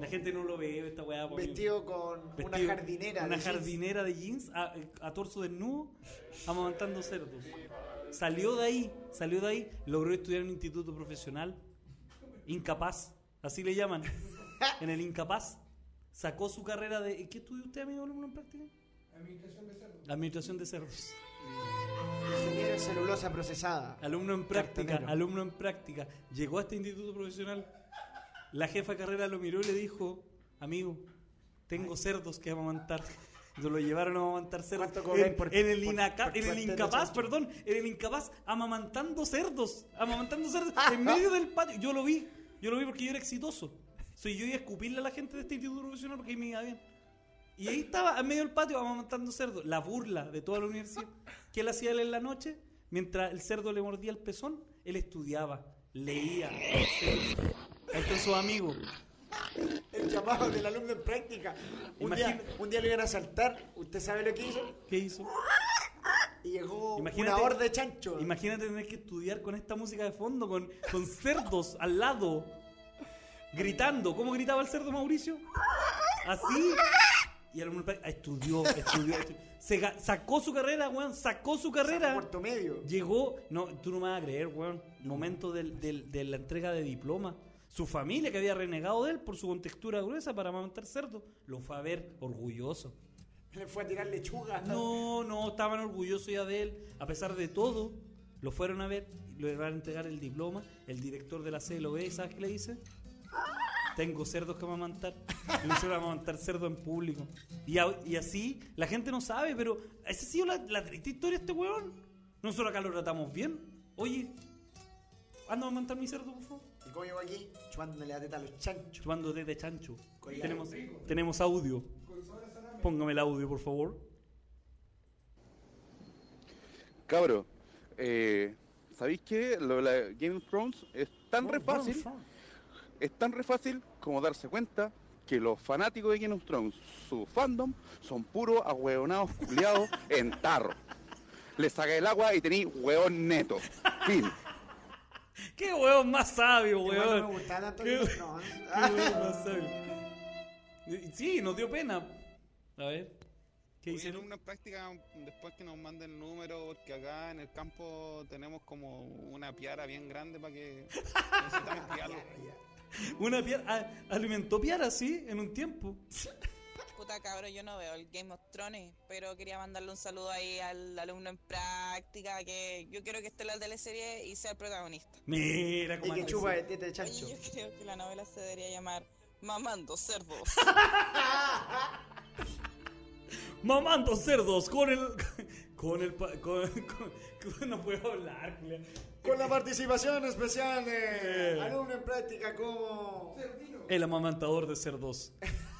La gente no lo ve, esta weá. Vestido con una jardinera. Una de jeans. jardinera de jeans a, a torso desnudo, amamantando cerdos. Salió de ahí, salió de ahí, logró estudiar en un instituto profesional, incapaz, así le llaman, (laughs) en el incapaz. Sacó su carrera de. ¿Qué estudió usted, amigo alumno en práctica? Administración de cerdos. Administración de cerdos. Ingeniero en celulosa procesada. Alumno en práctica, Cartonero. alumno en práctica. Llegó a este instituto profesional. La jefa de carrera lo miró y le dijo, amigo, tengo cerdos que amamantar. Entonces lo llevaron a amamantar cerdos. ¿Cuánto cobran En, por- en el, por- inaca- por en el incapaz, perdón, en el incapaz amamantando cerdos. Amamantando cerdos en medio del patio. Yo lo vi, yo lo vi porque yo era exitoso. Soy yo iba a escupirle a la gente de este instituto profesional porque me iba bien. Y ahí estaba, en medio del patio, amamantando cerdos. La burla de toda la universidad. ¿Qué él hacía él en la noche? Mientras el cerdo le mordía el pezón, él estudiaba, leía. Ahí están sus amigos. El llamado del alumno en práctica. Un, día, un día lo iban a asaltar. ¿Usted sabe lo que hizo? ¿Qué hizo? Y llegó Imagínate- una horda de chanchos. Imagínate tener que estudiar con esta música de fondo, con, con cerdos al lado, gritando. ¿Cómo gritaba el cerdo Mauricio? Así. Y alumno práctica estudió, estudió, estudió. Se ga- sacó su carrera, weón, sacó su carrera. Cuarto medio. Llegó, no, tú no me vas a creer, weón. Momento del- del- de la entrega de diploma. Su familia, que había renegado de él por su contextura gruesa para amamantar cerdo, lo fue a ver orgulloso. Le fue a tirar lechuga. No, no, estaban orgullosos ya de él. A pesar de todo, lo fueron a ver, le van a entregar el diploma. El director de la C lo ve, ¿sabes qué le dice? Tengo cerdos que amamantar. Y a amamantar cerdo en público. Y, a- y así, la gente no sabe, pero esa ha sido la, la triste historia de este weón. Nosotros acá lo tratamos bien. Oye, anda a amamantar mi cerdo, por favor. ¿Y cómo llegó aquí? Chupándole la teta a los chanchos. Chupando de chancho. Con la- Tenemos, tenemos audio. Póngame el audio, por favor. Cabro, eh, ¿sabéis qué? Lo de la Game of Thrones es tan re fácil, es tan re fácil como darse cuenta que los fanáticos de Game of Thrones, su fandom, son puros ahueonados culiados en tarro. Le saca el agua y tenéis hueón neto. Fin. (laughs) ¡Qué weón más sabio, weón! no me gustaba tanto ¿Qué- Thrones. (laughs) qué weón más sabio. Sí, nos dio pena. A ver. ¿Qué alumno en práctica, después que nos manden el número, porque acá en el campo tenemos como una piara bien grande para que (laughs) necesitamos. Una piara. ah, alimentó piara, sí, en un tiempo. Puta cabrón, yo no veo el Game of Thrones, pero quería mandarle un saludo ahí al alumno en práctica, que yo quiero que esté en la teleserie y sea el protagonista. Mira Y cómo que anda chupa de ese- teta de Oye, chancho. yo creo que la novela se debería llamar Mamando Cerdos. (laughs) Mamando cerdos con el. Con el. pa- Con, con- con- no puedo hablar. Con la participación especial Eh. de alumno en práctica como... El amamantador de cerdos. (laughs)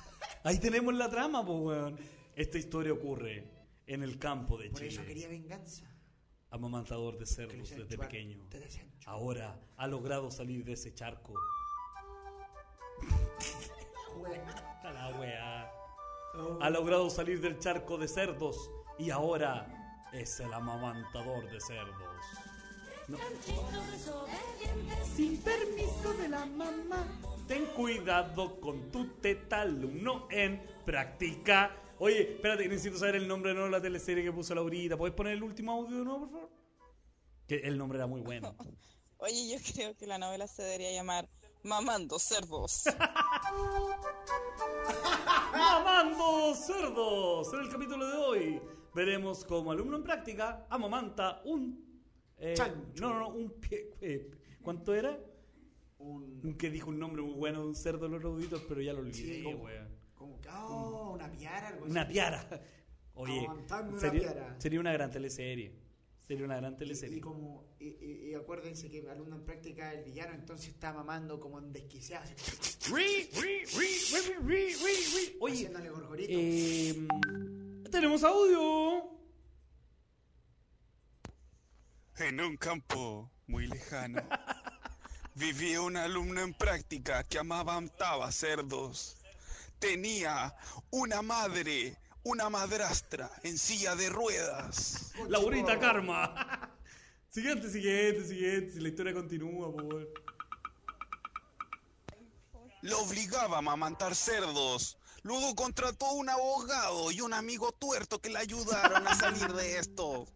Ahí tenemos la trama, pues, weón. Esta historia ocurre en el campo de Por eso Chile. quería venganza. Amamantador de cerdos desde chupar pequeño. Ahora ha logrado salir de ese charco. (laughs) A la weá. Ha logrado salir del charco de cerdos y ahora es el amamantador de cerdos. No. Sin permiso de la mamá. Ten cuidado con tu teta, alumno en práctica. Oye, espérate, necesito saber el nombre de nuevo de la teleserie que puso Laurita. ¿Puedes poner el último audio de nuevo, por favor? Que el nombre era muy bueno. (laughs) Oye, yo creo que la novela se debería llamar Mamando Cerdos. (laughs) ¡Mamando cerdos! En el capítulo de hoy veremos como alumno en práctica amamanta un... eh, no, no, no, un pie... eh, ¿Cuánto era? Un... Que dijo un nombre muy bueno de un cerdo de los eruditos, pero ya lo olvidé, Sí, como- weón. Como que, oh, una piara, algo así. Una piara. (laughs) Oye, Amamantando una sería, piara. sería una gran teleserie. Sería una gran teleserie. y como, y, y- y acuérdense que alumno en práctica el villano entonces está mamando como en desquiciado, así, Ri, ri, ri, ri, ri, ri, ri. Oye, haciéndole gorgorito. eh, tenemos audio. En un campo muy lejano (laughs) vivía un alumno en práctica que amamantaba cerdos. Tenía una madre, una madrastra en silla de ruedas. Laurita Karma. (laughs) siguiente, siguiente, siguiente. Si la historia continúa, por favor. Lo obligaba a amamantar cerdos. Luego contrató un abogado y un amigo tuerto que le ayudaron a salir de esto.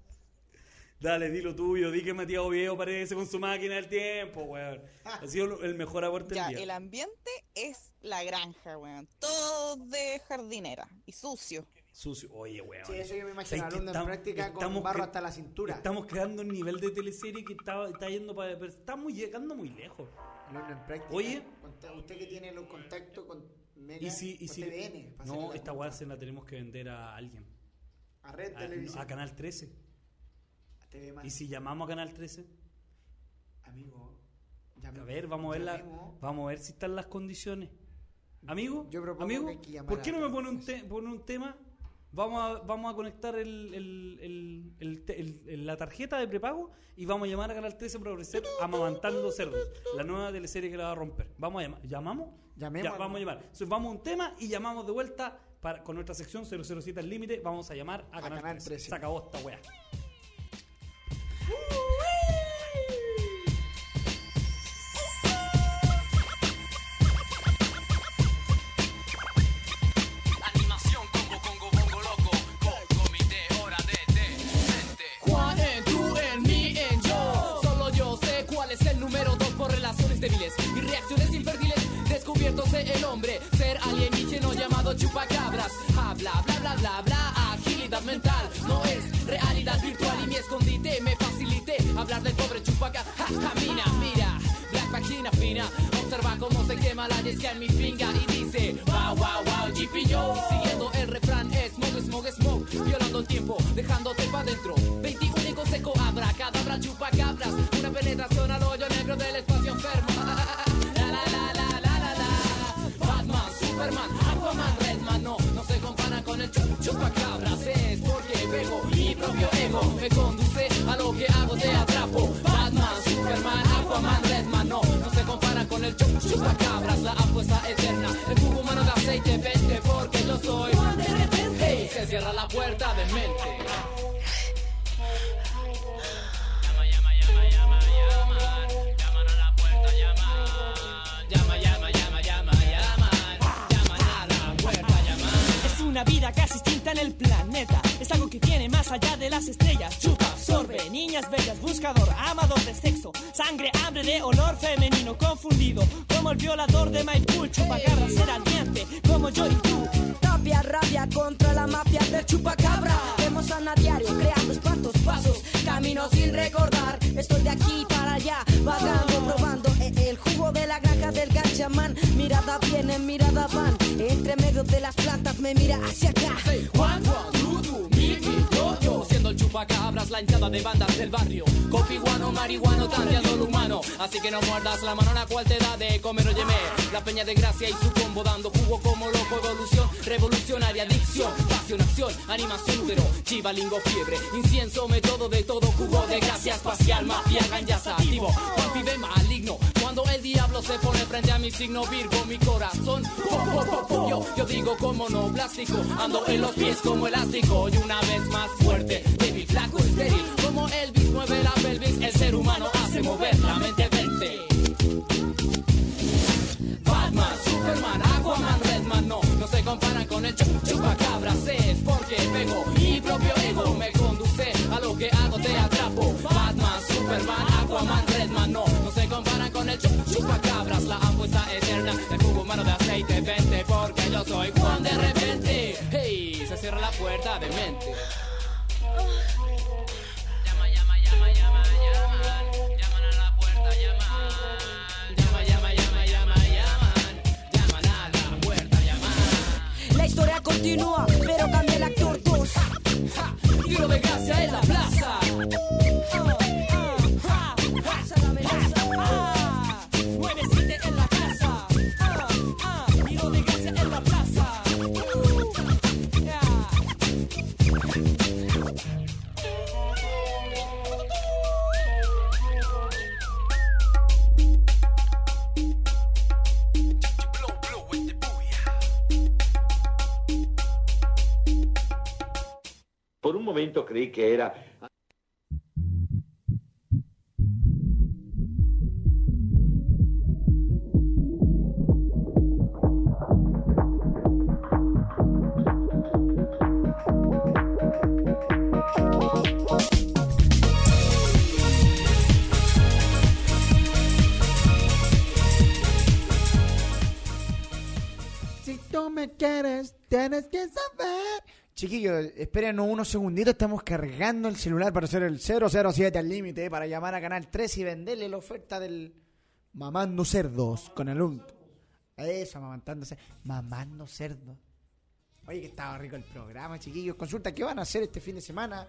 Dale, di lo tuyo. Di que Matías Oviedo parece con su máquina del tiempo, weón. Ha sido el mejor aporte ya, del día. el ambiente es la granja, weón. Todo de jardinera y sucio. Sucio. Oye, weón. Sí, eso yo me imagino, ¿Sabes que alumno en estamos- práctica con barro hasta la cintura. Estamos creando un nivel de teleserie que está, está yendo para... pero estamos llegando muy lejos. Alumno en práctica. Oye. Usted que tiene los contactos con Mega, Y si... Y con si TVN, no, esta weá se la tenemos que vender a alguien. A Red A, Televisión. a Canal 13. A TV Más. ¿Y si llamamos a Canal 13? Amigo. A ver, vamos a ver, la, llamemos. vamos a ver si están las condiciones. Amigo, Yo amigo, que ¿por qué no me pone un, te- pone un tema? Vamos a, vamos a conectar el, la tarjeta de prepago y vamos a llamar a Canal 13 para ofrecer Amamantando Cerdos, la nueva teleserie que la va a romper. Vamos a llamar. ¿Llamamos? Llamemos. Ya, vamos a llamar. Entonces vamos a un tema y llamamos de vuelta para, con nuestra sección 007 al límite. Vamos a llamar a, Canal, Canal 13. 13. Se acabó esta wea. Animación no muerdas la mano, la cual te da de comer o yeme. La peña de gracia y su combo dando jugo como loco, evolución, revolucionaria, adicción, pasión, acción, animación, útero, chivalingo, fiebre, incienso, método de todo, jugo de gracia espacial, mafia, ganjas activo, pibe maligno. Cuando el diablo se pone frente a mi signo Virgo, mi corazón, po, yo, yo digo como no plástico, ando en los pies como elástico y una vez más fuerte, débil, flaco, estéril, como Elvis mueve la pelvis, el ser humano hace mover la mente Superman, Aquaman, Redman, no, no se comparan con el chup chupacabras, es porque pego mi propio ego, me conduce a lo que hago, te atrapo. Batman, Superman, Aquaman, Redman, no, no se comparan con el chup chupacabras, la apuesta eterna, el jugo humano de aceite, vente porque yo soy Juan de repente. Continúa, pero cambia el actor 2. Tiro de gracia la plaza. Un momento creí que era Si tú me quieres, tienes que saber. Chiquillos, espérenos unos segunditos. Estamos cargando el celular para hacer el 007 al límite para llamar a Canal 3 y venderle la oferta del Mamando Cerdos con el UNT. Eso, amamantándose. Mamando cerdo. Oye, que estaba rico el programa, chiquillos. Consulta, ¿qué van a hacer este fin de semana?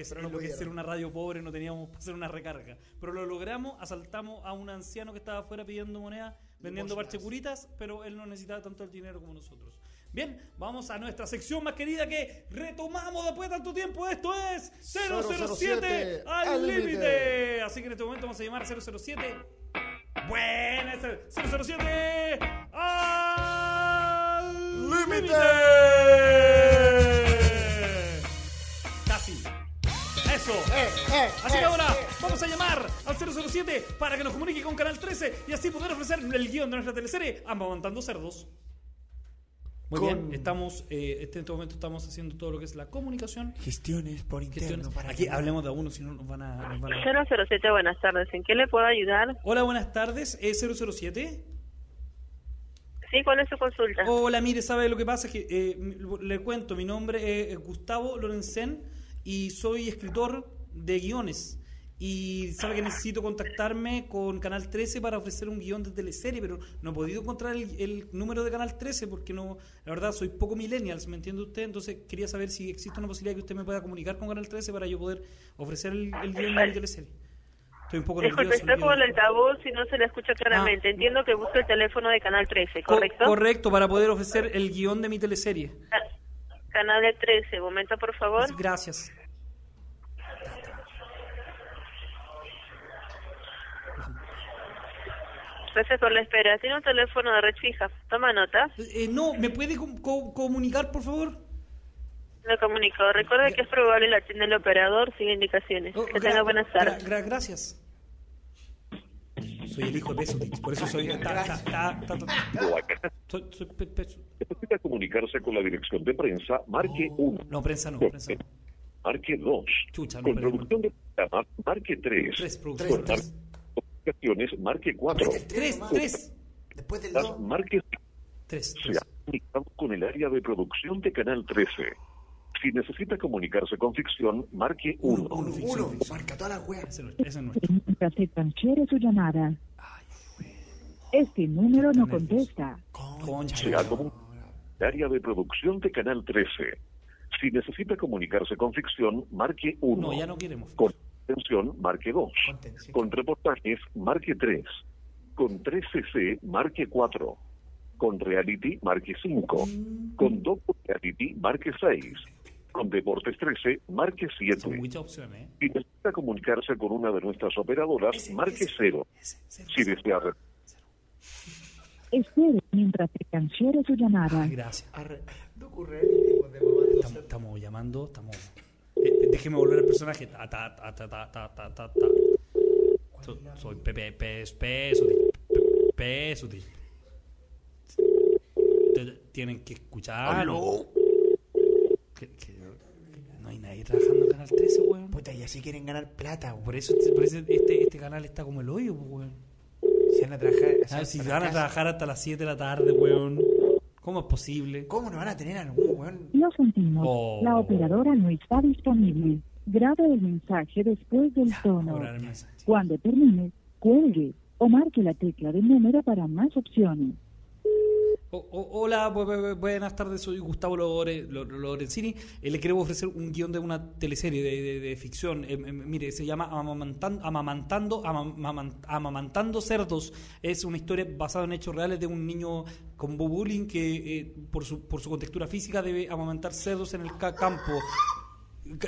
Que es, pero no lo que ser una radio pobre, no teníamos para hacer una recarga. Pero lo logramos, asaltamos a un anciano que estaba afuera pidiendo moneda, vendiendo parchecuritas, pero él no necesitaba tanto el dinero como nosotros. Bien, vamos a nuestra sección más querida que retomamos después de tanto tiempo. Esto es 007 al al límite. Así que en este momento vamos a llamar 007. Buena, ese- 007 al límite. Eso. Así que ahora vamos a llamar al 007 para que nos comunique con Canal 13 y así poder ofrecer el guion de nuestra teleserie Amamantando Cerdos. Muy Con- bien, estamos, eh, este- en este momento estamos haciendo todo lo que es la comunicación. Gestiones por interno. Gestiones. para Aquí que- hablemos de a uno, si no nos van a... nos van a- 007, buenas tardes. ¿En qué le puedo ayudar? Hola, buenas tardes. ¿Es 007? Sí, ¿cuál es su consulta? Hola, mire, ¿sabe lo que pasa? Es que eh, le cuento, mi nombre es Gustavo Lorenzen y soy escritor de guiones. Y sabe que necesito contactarme con Canal 13 para ofrecer un guion de teleserie, pero no he podido encontrar el, el número de Canal 13 porque no, la verdad, soy poco millennials, ¿me entiende usted? Entonces quería saber si existe una posibilidad que usted me pueda comunicar con Canal 13 para yo poder ofrecer el, el guion de mi teleserie. Estoy un poco Disculpe, nervioso. está no con el altavoz y no se le escucha claramente. Entiendo que busca el teléfono de Canal 13, Co- ¿correcto? correcto, para poder ofrecer el guion de mi teleserie. Canal de 13, momento por favor. Gracias. Gracias por la espera. Tiene un teléfono de red fija. Toma nota. Eh, no, ¿me puede com- co- comunicar, por favor? Le comunico. Recuerde que es probable la atienda el operador. Sigue indicaciones. que tenga buenas tardes. gra- gra- gracias. Soy el hijo de Pesutich, por eso soy... ta- ta- ta- soy- soy Pe- Pesu- Necesita comunicarse con la dirección de prensa, marque 1. No, prensa no, prensa no. (laughs) Marque 2. Chucha, no, con producción de programa, marque 3. Tres, con producción, mar- tres. comunicaciones, marque 4. Tres, tres. Después del Marque Tres, Se ha comunicado con el área de producción de Canal 13. Si necesita comunicarse con ficción, marque 1. Uno, marca toda la wea. Ese es nuestro. Mientras se transfiere su llamada. Este número no contesta. Se ha comunicado con el área de producción de Canal 13. Si necesita comunicarse con ficción, marque 1. No, ya no queremos. Con atención, marque 2. Con reportajes, marque 3. Con 3CC, marque 4. Con reality, marque 5. Con docu reality, marque 6 con Deportes 13, marque 7. Opción, ¿eh? Si necesita comunicarse con una de nuestras operadoras, ese, marque 0. Si desea. Espere mientras te transfiere su llamada. Ay, gracias. Arre, no ocurre estamos, estamos, llamando, estamos. Eh, eh, déjeme volver al personaje. Ta, ta, ta, so, soy Pepe Peso, Tienen que escucharlo. ¿Qué, qué? Nadie trabajando en Canal 13, weón. Puta, y así quieren ganar plata, weón. Por eso, por eso este, este canal está como el hoyo, pues, weón. Si van a trabajar. Ah, si van a trabajar hasta las 7 de la tarde, weón. ¿Cómo es posible? ¿Cómo no van a tener algún weón? Lo sentimos. Oh. La operadora no está disponible. Grabe el mensaje después del tono. Cuando termine, cuelgue o marque la tecla de número para más opciones. Hola, bu- bu- buenas tardes, soy Gustavo Lore- Lo- Lorenzini. Eh, le queremos ofrecer un guion de una teleserie de, ficción. Eh, eh, mire, se llama Amamantan- Amamantando, Amaman- Amamantando Cerdos. Es una historia basada en hechos reales de un niño con bullying que, eh, por, su, por su contextura física, debe amamantar cerdos en el ca- campo.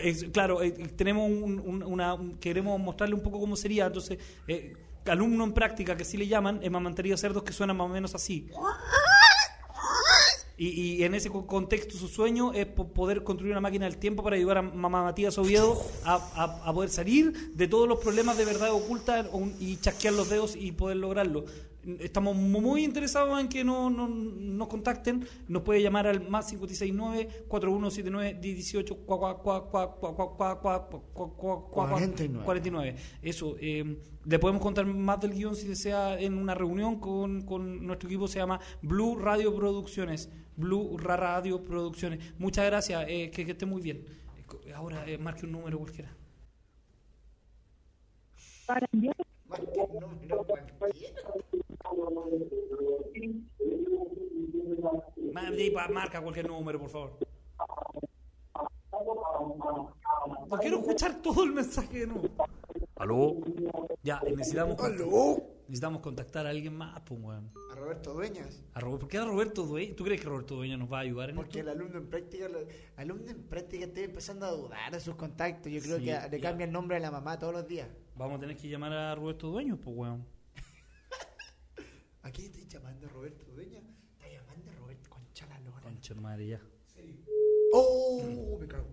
Es- claro, tenemos un- un- una, un- queremos mostrarle un poco cómo sería. Entonces, eh, alumno en práctica, que sí le llaman, amamantaría cerdos que suenan más o menos así. Y, y en ese co- contexto su sueño es po- poder construir una máquina del tiempo para ayudar a mamá Matías Oviedo a, a- poder salir de todos los problemas de verdad oculta y chasquear los dedos y poder lograrlo. Estamos muy interesados en que no, no, nos contacten. Nos puede llamar al más 569-4179-1849. Eso. Eh, le podemos contar más del guion si desea en una reunión con, con nuestro equipo. Se llama Blue Radio Producciones. Blue Radio Producciones. Muchas gracias. Eh, que, que, esté muy bien. Ahora eh, marque un número cualquiera. Para enviar. Marque un número cualquiera. Marca cualquier número, por favor. No quiero escuchar todo el mensaje de nuevo. ¿Aló? Ya, necesitamos, necesitamos contactar a alguien más, pues, weón. A Roberto Dueñas. A Robert- ¿Por qué a Roberto Dueñas? ¿Tú crees que Roberto Dueñas nos va a ayudar en Porque el alumno en práctica, el alumno en práctica está empezando a dudar de sus contactos. Yo creo Sí, que le ya. cambia el nombre de la mamá todos los días. Vamos a tener que llamar a Roberto Dueñas, pues, weón. ¿A quién estáis llamando, Roberto Dueña? Está llamando a Roberto Concha la Lora. Concha madre, ya. ¡Oh! Me cago.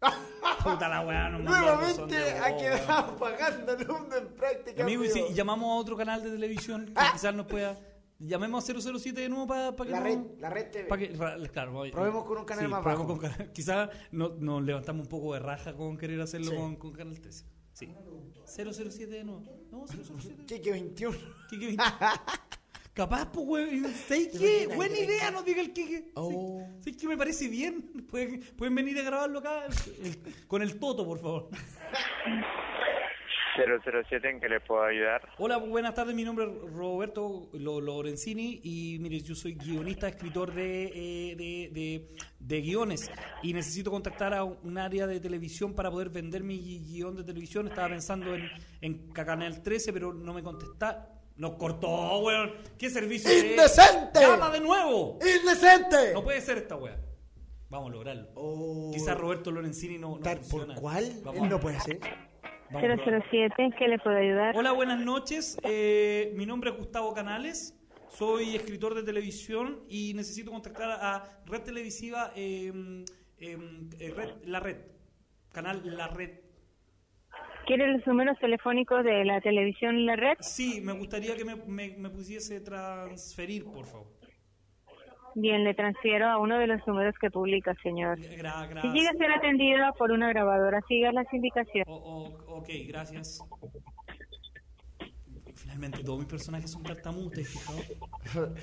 (laughs) Puta la weá, buzón Nuevamente ha quedado pagando alumno en práctica. Amigo, y si llamamos a otro canal de televisión que quizás nos pueda. Llamemos a 007 de nuevo para que. La no- red, la red TV. pa' que- claro, Probemos con un canal sí, más bajo. con Quizás no- nos levantamos un poco de raja con querer hacerlo Sí. con, con Canal 13. Sí. 007 de nuevo. No, 007. Kike 21. Kike 21. Capaz, pues, güey. ¿Sabes qué? Buena idea, nos diga el Kike. Oh. Sí, que me parece bien. (laughs) Pueden, pueden venir a grabarlo acá el- con el Toto, por favor. (laughs) 007 en que le puedo ayudar. Hola, buenas tardes. Mi nombre es Roberto Lo- Lorenzini y mire, yo soy guionista, escritor de, eh, de, de- de guiones y necesito contactar a un área de televisión para poder vender mi gui- guion de televisión. Estaba pensando en, en Canal 13, pero no me contesta. Nos cortó, weón. ¿Qué servicio es? ¡Indecente! ¡Llama de nuevo! ¡Indecente! No puede ser esta weá. Vamos a lograrlo. Quizás Roberto Lorenzini no, no ¿Tal funciona. por cuál? Vamos Él no puede ser. Vamos a probar. 007, ¿en qué le puedo ayudar? Hola, buenas noches. Eh, mi nombre es Gustavo Canales. Soy escritor de televisión y necesito contactar a Red Televisiva, eh, em, eh, Red- La Red. Canal La Red. ¿Quiere los números telefónicos de la televisión La Red? Sí, me gustaría que me, me- me pudiese transferir, por favor. Bien, le transfiero a uno de los números que publica, señor. Gra- Si gracias. llega a ser atendido por una grabadora, siga las indicaciones. O- ok, gracias. Finalmente, todos mis personajes son tartamudos, ¿te has fijado?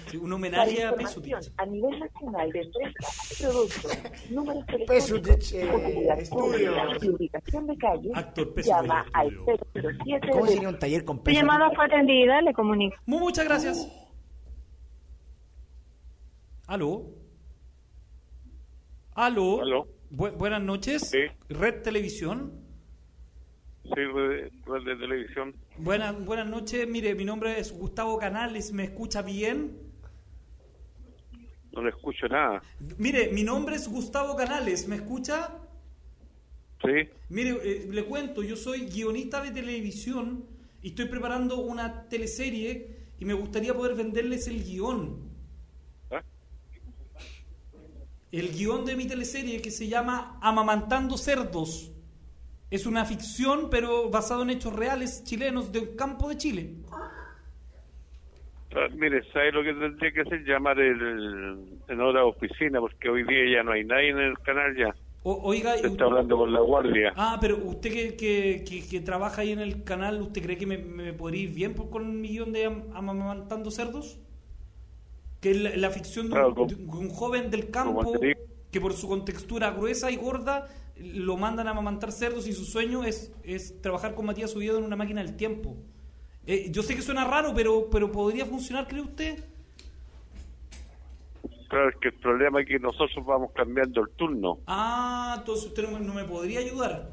Sí, un homenaje a Pesutich. a nivel nacional de empresas, productos, números Pesutich, telefónicos, eh, estudio. ubicación de calle, Actor Pesutich llama al 007 ¿Cómo sería un taller con Su peso? llamada fue atendida, le comunico. Muchas gracias. ¿Aló? ¿Aló? ¿Aló? Bu- buenas noches. Sí. Red Televisión. Sí, red, red de televisión. Buenas, buenas noches. Mire, mi nombre es Gustavo Canales. ¿Me escucha bien? No le escucho nada. Mire, mi nombre es Gustavo Canales. ¿Me escucha? Sí. Mire, eh, le cuento, yo soy guionista de televisión y estoy preparando una teleserie y me gustaría poder venderles el guion. ¿Ah? El guion de mi teleserie que se llama Amamantando Cerdos. Es una ficción, pero basado en hechos reales chilenos del campo de Chile. Ah, Mire, ¿sabe lo que tendría que hacer? Llamar el, en hora de oficina, porque hoy día ya no hay nadie en el canal ya. O- oiga, Se está hablando con la guardia. ah, pero usted que, que, que- que trabaja ahí en el canal, ¿usted cree que me, me podría ir bien por- con mi guion de Am- Amamantando Cerdos? Que es la, la ficción de un, Claro, como- de un joven del campo que por su contextura gruesa y gorda lo mandan a amamantar cerdos y su sueño es, es trabajar con Matías Oviedo en una máquina del tiempo. Eh, yo sé que suena raro, pero, pero ¿podría funcionar, cree usted? Claro, es que el problema es que nosotros vamos cambiando el turno. Ah, entonces usted no me, no me podría ayudar.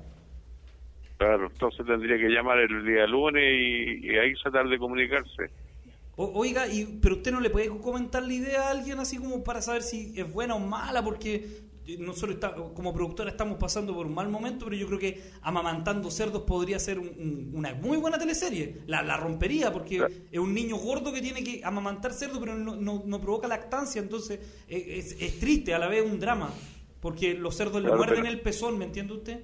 Claro, entonces tendría que llamar el día lunes y, y ahí tratar de comunicarse. O- oiga, y, pero usted no le puede comentar la idea a alguien así como para saber si es buena o mala, porque nosotros está- como productora estamos pasando por un mal momento, pero yo creo que Amamantando Cerdos podría ser un- un- una muy buena teleserie. La, la rompería, porque es un niño gordo que tiene que amamantar cerdo, pero no, no- no provoca lactancia, entonces eh, es, es triste, a la vez un drama, porque los cerdos le muerden pero- el pezón, ¿me entiende usted?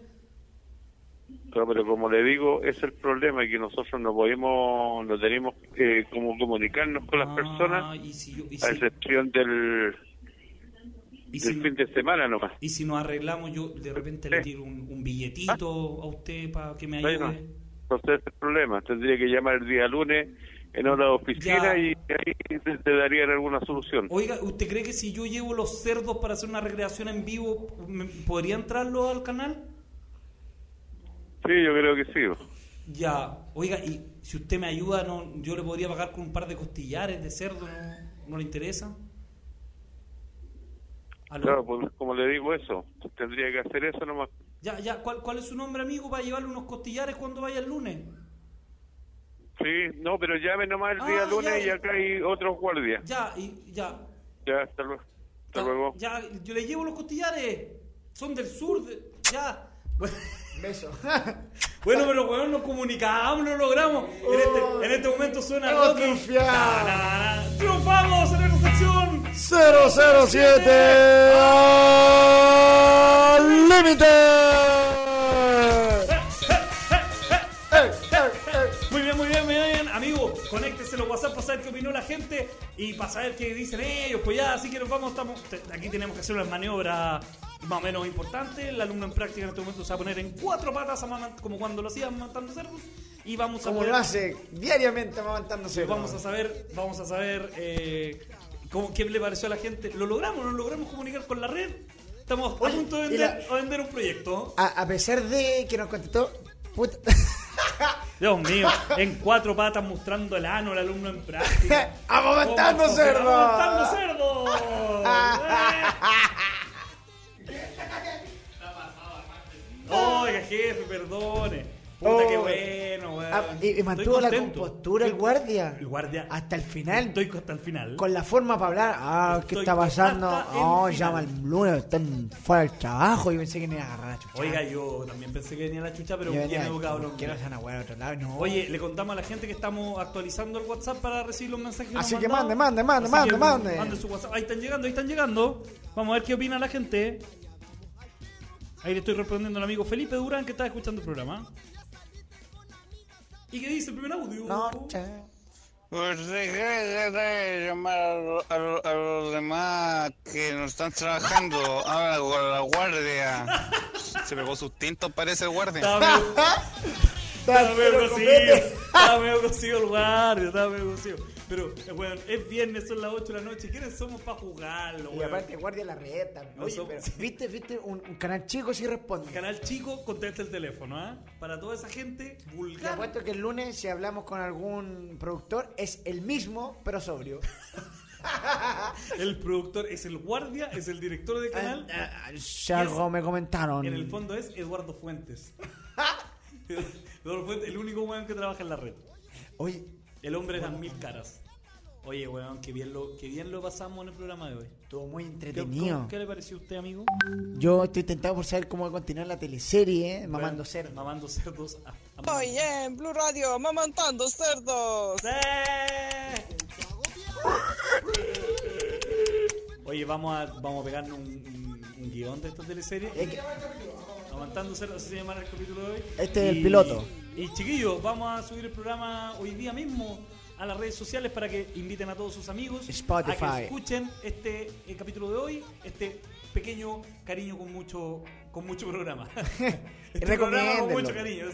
Claro, pero como le digo, es el problema que nosotros no podemos, no tenemos eh, como comunicarnos con las personas, Ah, y si yo- y a excepción del, Y del si- fin de semana nomás. Y si nos arreglamos, yo de repente le tiro un, un billetito a usted para que me ayude. Bueno, entonces es el problema. Tendría que llamar el día lunes en hora de oficina Ya. y ahí te, te darían alguna solución. Oiga, ¿usted cree que si yo llevo los cerdos para hacer una recreación en vivo, ¿podría entrarlo al canal? Sí, yo creo que sí. Ya, oiga, y si usted me ayuda, no, yo le podría pagar con un par de costillares de cerdo, ¿no, ¿No le interesa? ¿Aló? Claro, pues como le digo eso, tendría que hacer eso nomás. Ya, ya, ¿cuál, ¿cuál es su nombre, amigo, para llevarle unos costillares cuando vaya el lunes? Sí, no, pero llame nomás el día Ah, lunes ya. y acá hay otros guardias. Ya, y ya, Ya, hasta luego. Hasta luego. ya, yo le llevo los costillares. Son del sur, de- ya. (laughs) Beso. (laughs) Bueno, pero weón, nos comunicamos, lo logramos. En este, en este momento suena Rocky. Na, na, na. ¡Triunfamos en esta sección! 007 al límite. Muy bien, muy bien, muy bien. Amigo, conéctese los WhatsApp para saber qué opinó la gente y para saber qué dicen ellos. Pues ya, así que nos vamos. Estamos, aquí tenemos que hacer una maniobra más o menos importante. El alumno en práctica en este momento se va a poner en cuatro patas, como cuando lo hacían matando cerdos. Y vamos a Como poder- lo hace diariamente amamantándose. Vamos a saber, vamos a saber eh, cómo, qué le pareció a la gente. Lo logramos, lo logramos comunicar con la red. Estamos a punto de vender, a vender un proyecto. A, a pesar de que nos contestó. puta- (laughs) Dios mío, (laughs) en cuatro patas mostrando el ano el alumno en práctica. (laughs) ¡Amamantando cerdo! ¡Amamantando cerdo! Oiga, jefe, perdone. Puta, Oh. qué bueno, weón. Ah, y, mantuvo la compostura el guardia. El guardia. Hasta el final. Estoy hasta el final. Con la forma para hablar. Ah, ¿qué está pasando? Oh, llama el lunes, están fuera del trabajo. Yo pensé que iba a agarrar la chucha. Oiga, yo también pensé que venía la chucha, pero bien venía, educado. ¿por qué no no se van a huear a otro lado? No. Oye, le contamos a la gente que estamos actualizando el WhatsApp para recibir los mensajes. Así que mande, mande, mande, mande, mande. mande su WhatsApp. Ahí están llegando, ahí están llegando. Vamos a ver qué opina la gente. Ahí le estoy respondiendo al amigo Felipe Durán que está escuchando el programa. ¿Y qué dice el primer audio? Pues deja de llamar a, lo- a lo- a los demás que no están trabajando. (laughs) Habla con la guardia. (laughs) Se pegó sus tintos, parece el guardia. Estaba medio- (laughs) cocido. Estaba medio cocido el guardia, estaba medio cocido. Pero, eh, weón, es viernes, son las 8 de la noche. ¿Quiénes somos para jugarlo, Y aparte, guardia la reta. No Oye, somos- pero, ¿viste, viste? Un, un canal chico sí responde. Canal chico, contesta el teléfono, ¿ah? Para toda esa gente Te vulgar. apuesto que el lunes, si hablamos con algún productor, es el mismo, pero sobrio. (laughs) El productor es el guardia, es el director de canal. Si algo me comentaron. En el fondo es Eduardo Fuentes. (laughs) (laughs) Eduardo Fuentes, el único weón que trabaja en la red. Oye. El hombre de las mil caras. Oye, weón, qué bien lo, qué bien lo pasamos en el programa de hoy. Estuvo muy ¿Qué, entretenido. qué le pareció a usted, amigo? Yo estoy tentado por saber cómo va a continuar la teleserie, ¿eh? Mamando Weón, cerdo. Mamando cerdos. a- a- Hoy en Blue Radio, mamantando cerdos. Oye, vamos a, vamos a pegarnos un, un- un guion de esta teleserie. Aguantando cerdos, así se llama el capítulo de hoy. Este es el piloto. Y chiquillos, vamos a subir el programa hoy día mismo a las redes sociales para que inviten a todos sus amigos a Spotify. que escuchen este el capítulo de hoy, este pequeño cariño con mucho con mucho programa. (laughs) Este programa con mucho cariño.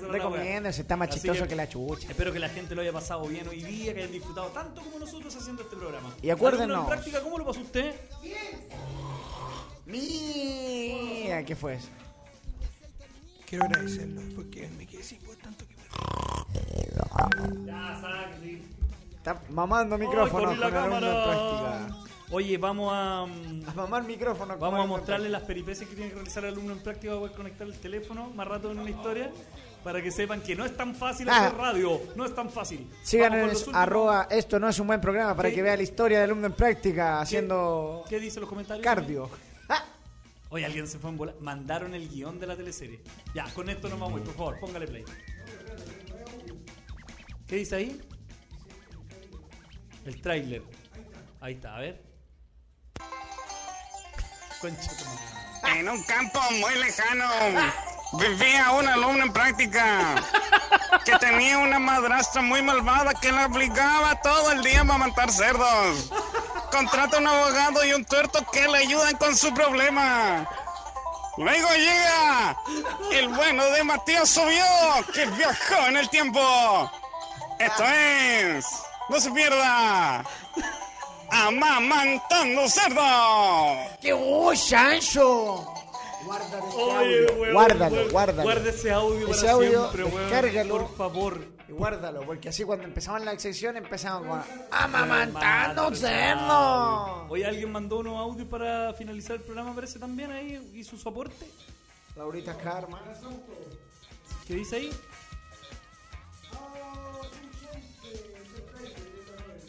está más chistoso que la chucha. Espero que la gente lo haya pasado bien hoy día, que hayan disfrutado tanto como nosotros haciendo este programa. Y acuérdenos. Alumno en práctica, ¿cómo lo pasó usted? Mira, ¿qué fue eso? Quiero agradecerlo porque me quedé sin voz Está mamando micrófono la cámara. Oye, vamos a. A mamar micrófono. Vamos a mostrarle las peripecias que tiene que realizar el alumno en práctica para poder conectar el teléfono más rato en una historia. Para que sepan que no es tan fácil Ah. hacer radio. No es tan fácil. Sigan en arroba, esto no es un buen programa para ¿Qué? que vea la historia del alumno en práctica haciendo ¿Qué dicen los comentarios? cardio. Oye, alguien se fue en bola. Mandaron el guion de la teleserie. Ya, con esto nos vamos por favor, póngale play. ¿Qué dice ahí? El tráiler. Ahí está, a ver. En un campo muy lejano vivía un alumno en práctica que tenía una madrastra muy malvada que le obligaba todo el día a matar cerdos. Contrata un abogado y un tuerto que le ayudan con su problema. Luego llega el bueno de Matías Subió que viajó en el tiempo. Esto es, no se pierda, Amamantando Cerdo. ¡Qué oh, Sancho! Guárdalo, este Oye, audio. weón, guárdalo, weón, guárdalo. guarda ese audio Ese para audio, siempre, weón. descárgalo. Por favor. Y guárdalo, porque así cuando empezamos la sección empezamos con amamantando cerdo. Oye, alguien mandó unos audios para finalizar el programa, parece también ahí, y su soporte. Laurita Karma. ¿Qué dice ahí?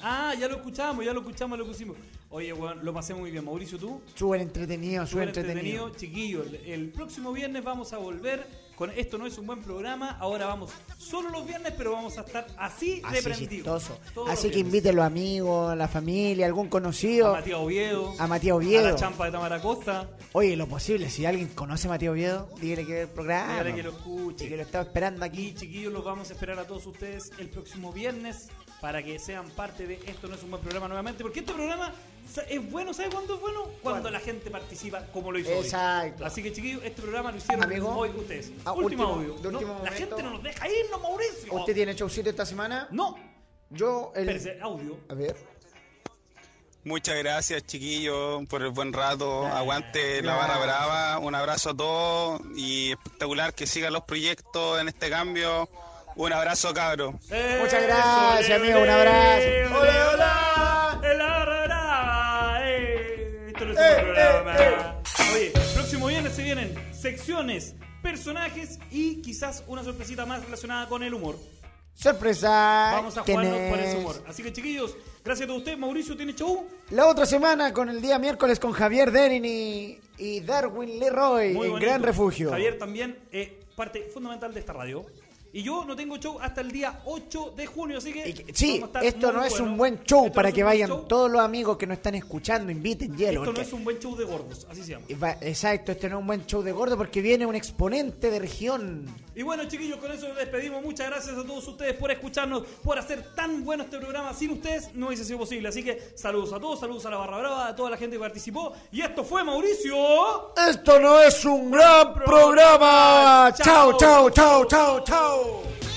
Ah, ya lo escuchamos, ya lo escuchamos, lo pusimos. Oye, weón, lo pasé muy bien. Mauricio, ¿tú? Súper entretenido, súper entretenido. chiquillos. El, el próximo viernes vamos a volver con Esto no es un buen programa. Ahora vamos solo los viernes, pero vamos a estar así, de Así prendidos. chistoso. Todos Así que invite a los amigos, la familia, algún conocido. A Matías Oviedo. A Matías A Oviedo. la champa de Tamara Costa. Oye, lo posible, si alguien conoce a Matías Oviedo, dígale que ve el programa. Dígale que lo escuche. Y que lo estaba esperando aquí. Y chiquillos, los vamos a esperar a todos ustedes el próximo viernes para que sean parte de Esto no es un buen programa nuevamente. Porque este programa es bueno, ¿sabe cuándo es bueno? Cuando ¿Cuándo? la gente participa como lo hizo hoy. Exacto. Así que chiquillos, este programa lo hicieron Amigo. hoy ustedes. Ah, último, último- audio. último la gente no nos deja irnos, Mauricio. ¿Usted tiene showcito esta semana? No. Yo, el... Espérese, audio. A ver. Muchas gracias, chiquillos, por el buen rato. Aguante la barra brava. Un abrazo a todos y espectacular que sigan los proyectos en este cambio. Un abrazo, cabro. Muchas gracias, amigo. Un abrazo. ¡Hola, hola! ¡El arra, eh! Esto no es un programa. Oye, próximo viernes se vienen secciones, personajes y quizás una sorpresita más relacionada con el humor. Sorpresa. Vamos a jugarnos tenés. con ese humor. Así que, chiquillos, gracias a todos ustedes. Mauricio tiene show. La otra semana con el día miércoles con Javier Derin y, y Darwin Leroy Muy en bonito. Gran Refugio. Javier también es parte fundamental de esta radio. Y yo no tengo show hasta el día 8 de junio, así que. Sí, esto no es bueno. un buen show Esto para que vayan show. todos los amigos que nos están escuchando, inviten hielo. Esto no es un buen show de gordos, así se llama. Exacto, este no es un buen show de gordo porque viene un exponente de región. Y bueno, chiquillos, con eso nos despedimos. Muchas gracias a todos ustedes por escucharnos, por hacer tan bueno este programa. Sin ustedes no hubiese sido posible. Así que saludos a todos, saludos a la Barra Brava, a toda la gente que participó. Y esto fue Mauricio. Esto no es un gran programa. Chao, chao, chao, chao, chao. go!